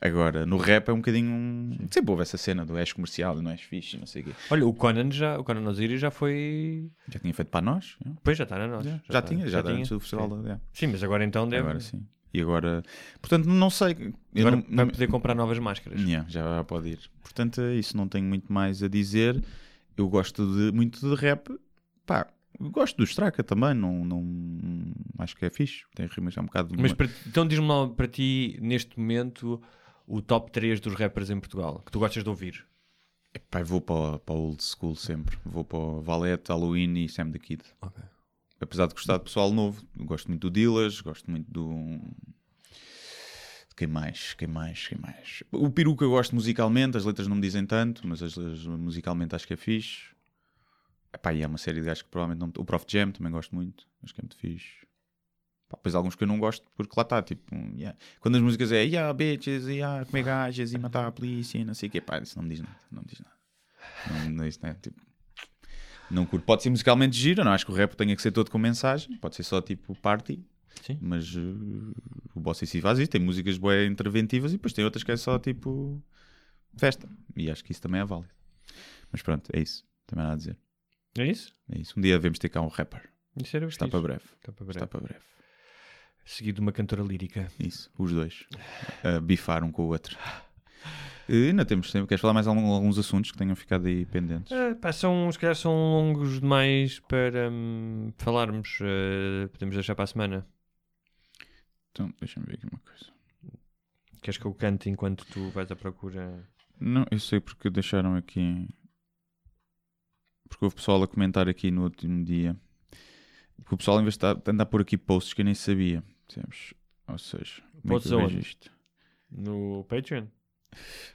Agora, no rap é um bocadinho. um- Sempre houve essa cena do és comercial e não és fixe, não sei o quê. Olha, o Conan já, o Conan Osiris já foi. Já tinha feito para nós. já. Pois já está na nossa. Já, está- tinha, já, tinha. antes do festival. Sim. da- já. Sim, mas agora então deve. Agora sim. E agora. Portanto, não sei. Agora não, vai não- poder comprar novas máscaras. Yeah, já pode ir. Portanto, é isso. Não tenho muito mais a dizer. Eu gosto de, muito de rap. Pá, gosto do Straka também. Não, não, acho que é fixe. Tem rimas já um bocado. Mas para- então diz-me lá para ti, neste momento, o top 3 dos rappers em Portugal que tu gostas de ouvir. Pá, vou para, para o old school sempre. Vou para o Valete, Halloween e Sam the Kid. Ok. Apesar de gostar de pessoal novo, gosto muito do Dillas, gosto muito do. Quem mais? Quem mais? Quem mais? O Peruca eu gosto musicalmente, as letras não me dizem tanto, mas as, as- musicalmente acho que é fixe. Epá, e há uma série de gajos que provavelmente não. O Prof Jam também gosto muito, acho que é muito fixe. Pá, depois alguns que eu não gosto, porque lá está, tipo, yeah. quando as músicas é yeah, bitches, yeah, comer gajas e matar a polícia e não sei o quê, pá, isso não me diz nada, não me diz nada. Não, não, isso não é tipo. Não curto. Pode ser musicalmente giro, não acho que o rap tenha que ser todo com mensagem, pode ser só tipo party. Sim. Mas uh, o Bossa si faz isso, tem músicas bem interventivas e depois tem outras que é só tipo festa. E acho que isso também é válido. Mas pronto, é isso. Também nada a dizer. É isso? É isso. Um dia devemos ter cá um rapper. Isso era Está para breve. Está para breve. Está para breve. Seguido de uma cantora lírica. Isso, os dois. A bifar um com o outro. E ainda temos tempo. Queres falar mais algum- alguns assuntos que tenham ficado aí pendentes? Ah, pá, são, se calhar são longos demais para hum, falarmos. Ah, podemos deixar para a semana. Então, deixa-me ver aqui uma coisa. Queres que eu cante enquanto tu vais à procura? Não, eu sei porque deixaram aqui. Porque houve pessoal a comentar aqui no último dia. Porque o pessoal, em vez de estar- andar por aqui posts que eu nem sabia. Percebes? Ou seja, como é que eu vejo isto? No Patreon?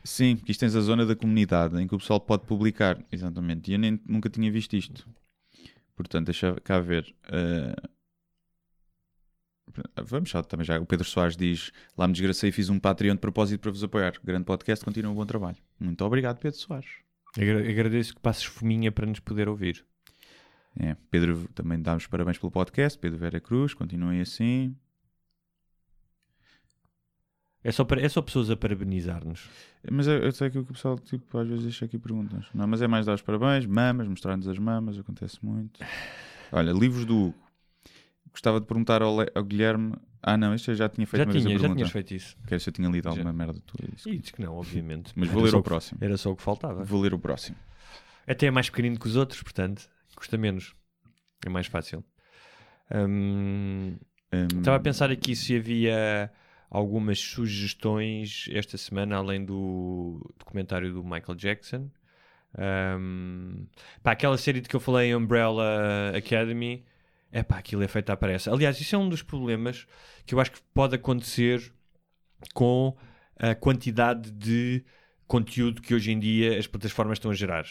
Sim, porque isto tens a zona da comunidade em que o pessoal pode publicar. Exatamente. E eu nem, nunca tinha visto isto. Portanto, deixa cá ver. eh, Vamos já, também já. O Pedro Soares diz: Lá me desgracei e fiz um Patreon de propósito para vos apoiar. Grande podcast, continua um bom trabalho. Muito obrigado, Pedro Soares. Agra- agradeço que passes fominha para nos poder ouvir. É, Pedro, também damos parabéns pelo podcast. Pedro Vera Cruz, continuem assim. É só, para- é só pessoas a parabenizar-nos. Mas eu, eu sei que o pessoal tipo, às vezes deixa aqui perguntas. Não, mas é mais dar os parabéns, mamas, mostrar-nos as mamas, acontece muito. Olha, livros do Hugo. Gostava de perguntar ao, Le- ao Guilherme. Ah, não, isto eu já tinha feito Já, uma vez a tinha, já tinhas feito isso. Quero se eu tinha lido Já. alguma merda tua. é isso. E diz que não, obviamente. Mas vou Era ler só o próximo. Era só o que faltava. Vou ler o próximo. Até é mais pequenino que os outros, portanto, custa menos. É mais fácil. Hum, Hum, Estava a pensar aqui se havia algumas sugestões esta semana, além do documentário do Michael Jackson. Um, pá, aquela série de que eu falei, Umbrella Academy, é pá, aquilo é feito à pressa. Aliás, isso é um dos problemas que eu acho que pode acontecer com a quantidade de conteúdo que hoje em dia as plataformas estão a gerar.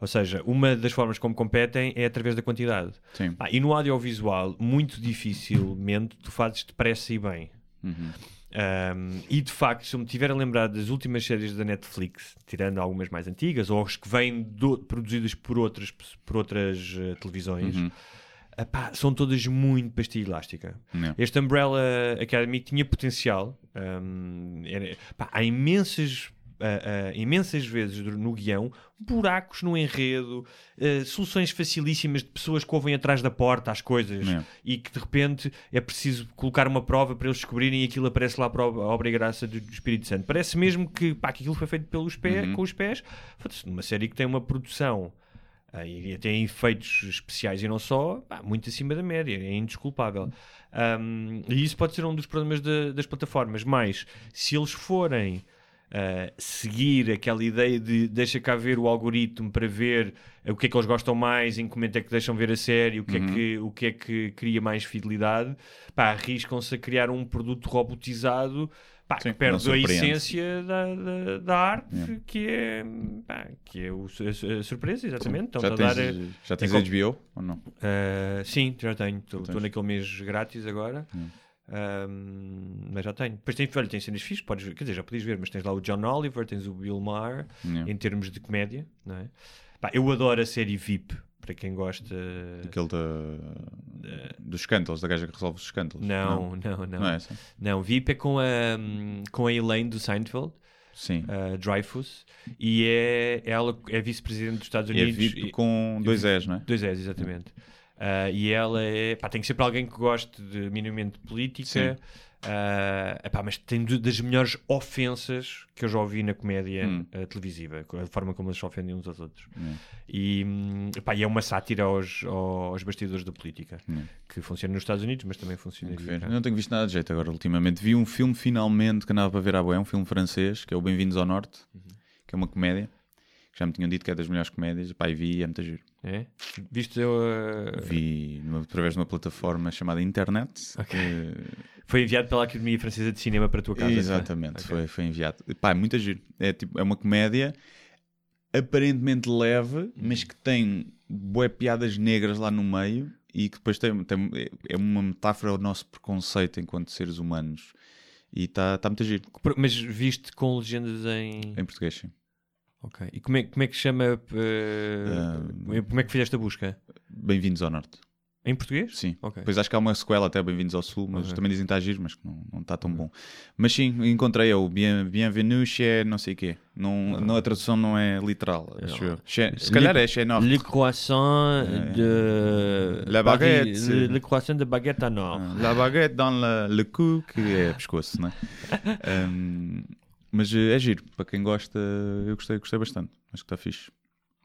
Ou seja, uma das formas como competem é através da quantidade. Ah, e no audiovisual, muito dificilmente tu fazes depressa e bem. Uhum. Um, e de facto, se eu me tiver a lembrar das últimas séries da Netflix, tirando algumas mais antigas, ou as que vêm do- produzidas por outras, por outras eh, televisões, Uhum. epá, são todas muito pastilha elástica. Não. Este Umbrella Academy tinha potencial. um, era- pá, há imensas. Ah, ah, imensas vezes no guião, buracos no enredo, ah, soluções facilíssimas de pessoas que ouvem atrás da porta as coisas É. e que de repente é preciso colocar uma prova para eles descobrirem e aquilo aparece lá para a obra e graça do, do Espírito Santo. Parece mesmo que, pá, que aquilo foi feito pelos pés, com os pés. Numa série que tem uma produção e tem efeitos especiais e não só, pá, muito acima da média, é indesculpável. Um, e isso pode ser um dos problemas da- das plataformas, mas se eles forem uh, seguir aquela ideia de deixa cá ver o algoritmo para ver uh, o que é que eles gostam mais, em que momento é que deixam ver a série, o que, é, que, o que é que cria mais fidelidade, pá, arriscam-se a criar um produto robotizado pá, Sim, que perde a essência da, da, da arte, que é, pá, que é o, a, a surpresa, exatamente. Já a tens, uh, já tens é HBO ou não? sim, já tenho. Estou naquele mês grátis agora. Um, mas já tenho. Depois tem, olha, tem cenas fixas, podes ver, quer dizer, já podes ver, mas tens lá o John Oliver, tens o Bill Maher, Yeah. em termos de comédia, não é? Pá, eu adoro a série VIP, para quem gosta. Aquele da, dos escândalos, da gaja que resolve os escândalos. Não, não, não. Não, Não, é essa? VIP é com a, com a Elaine do Seinfeld, Sim. a Dreyfus, e é, ela é vice-presidente dos Estados E é Unidos. VIP e- com dois S, não é? Dois S, exatamente. Ah, e ela é. Pá, tem que ser para alguém que goste de minimamente de política. Ah, epá, mas tem das melhores ofensas que eu já ouvi na comédia Hum. ah, televisiva, a forma como eles se ofendem uns aos outros. Hum. E, epá, e é uma sátira aos, aos bastidores da política, Hum. que funciona nos Estados Unidos, mas também funciona aqui. não tenho visto nada de jeito agora, ultimamente. Vi um filme finalmente que andava para ver à boé, um filme francês, que é o Bem-vindos ao Norte, Uhum. que é uma comédia, que já me tinham dito que é das melhores comédias. Pá, e vi e é muito giro. É? Viste eu, ah, Vi numa- através de uma plataforma chamada Internet. que- Foi enviado pela Academia Francesa de Cinema para a tua casa. Exatamente, Ok. foi, foi enviado. Pá, é muito giro. É, tipo, é uma comédia aparentemente leve, mas que tem bué piadas negras lá no meio e que depois tem, tem- é uma metáfora ao nosso preconceito enquanto seres humanos. E está tá muito giro. Mas viste com legendas em. Em português, sim. Ok. E como é, como é que chama. Ah, como é que fizeste a busca? Bem-vindos ao Norte. Em português? Sim. Ok. Depois acho que há uma sequela até Bem-vindos ao Sul, mas Ok. também dizem que está giro, mas que não, não está tão bom. Mas sim, encontrei é o Bien, Bienvenue chez não sei quê. Não, não, a tradução não é literal, acho eu. Chez- se calhar é chez Norte. Le croissant de. La baguette. Le, le croissant de baguette à nord. Ah, La baguette dans le, le cou, que é pescoço, não é? Um, mas eh, é giro, para quem gosta, eu gostei, gostei bastante. Acho que está fixe.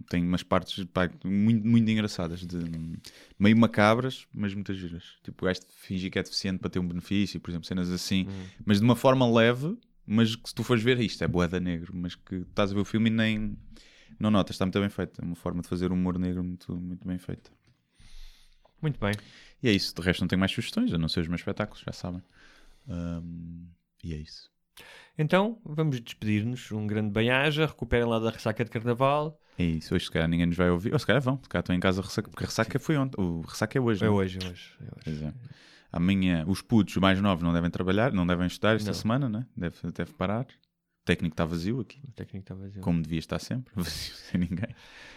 Tem umas partes pá, muito, muito engraçadas, de, meio macabras, mas muitas giras. Tipo, o gajo fingir que é deficiente para ter um benefício, por exemplo, cenas assim, mas de uma forma leve, mas que se tu fores ver isto, é boeda negro, mas que estás a ver o filme e nem não notas, está muito bem feito. É uma forma de fazer humor negro muito, muito bem feita. Muito bem. E é isso. De resto, não tenho mais sugestões, a não ser os meus espetáculos, já sabem. Ahm, e é isso. Então, vamos despedir-nos. Um grande bem-aja. Recuperem lá da ressaca de carnaval. É isso. Hoje, se calhar, ninguém nos vai ouvir. Ou se calhar vão, se calhar estão em casa ressaca, porque a ressaca foi ontem. O ressaca é hoje. É não hoje, é hoje. É hoje. Pois é. Amanhã, os putos mais novos não devem trabalhar, não devem estudar esta Não. semana, né? Deve, deve parar. O técnico está vazio aqui, O técnico está vazio. como devia estar sempre, vazio sem ninguém.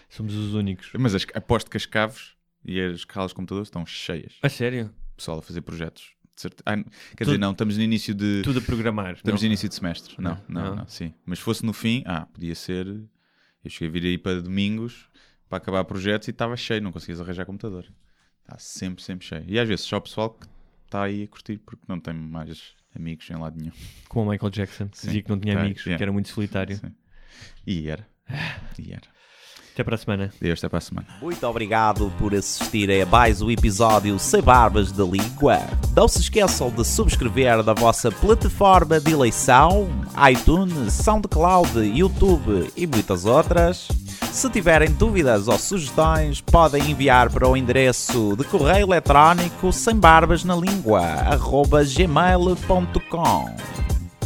Somos os únicos. Mas as- aposto que as caves e as salas de computadores estão cheias. A sério? Pessoal a fazer projetos. Ah, quer dizer, não, estamos no início de. Tudo a programar. Estamos não? no início de semestre. Não, Não, não, não. não, sim. Mas se fosse no fim, ah, podia ser. Eu cheguei a vir aí para domingos para acabar projetos e estava cheio, não conseguias arranjar computador. Está sempre, sempre cheio. E às vezes só o pessoal que está aí a curtir porque não tem mais amigos em lado nenhum. Como o Michael Jackson, Sim. dizia que não tinha Tá, amigos, yeah. que era muito solitário. Sim. E era. E era. Até para a semana. Deus, até para a semana. Muito obrigado por assistir a mais um episódio Sem Barbas da Língua. Não se esqueçam de subscrever na vossa plataforma de eleição, iTunes, SoundCloud, YouTube e muitas outras. Se tiverem dúvidas ou sugestões, podem enviar para o endereço de correio eletrónico sem barbas na língua, gmail.com.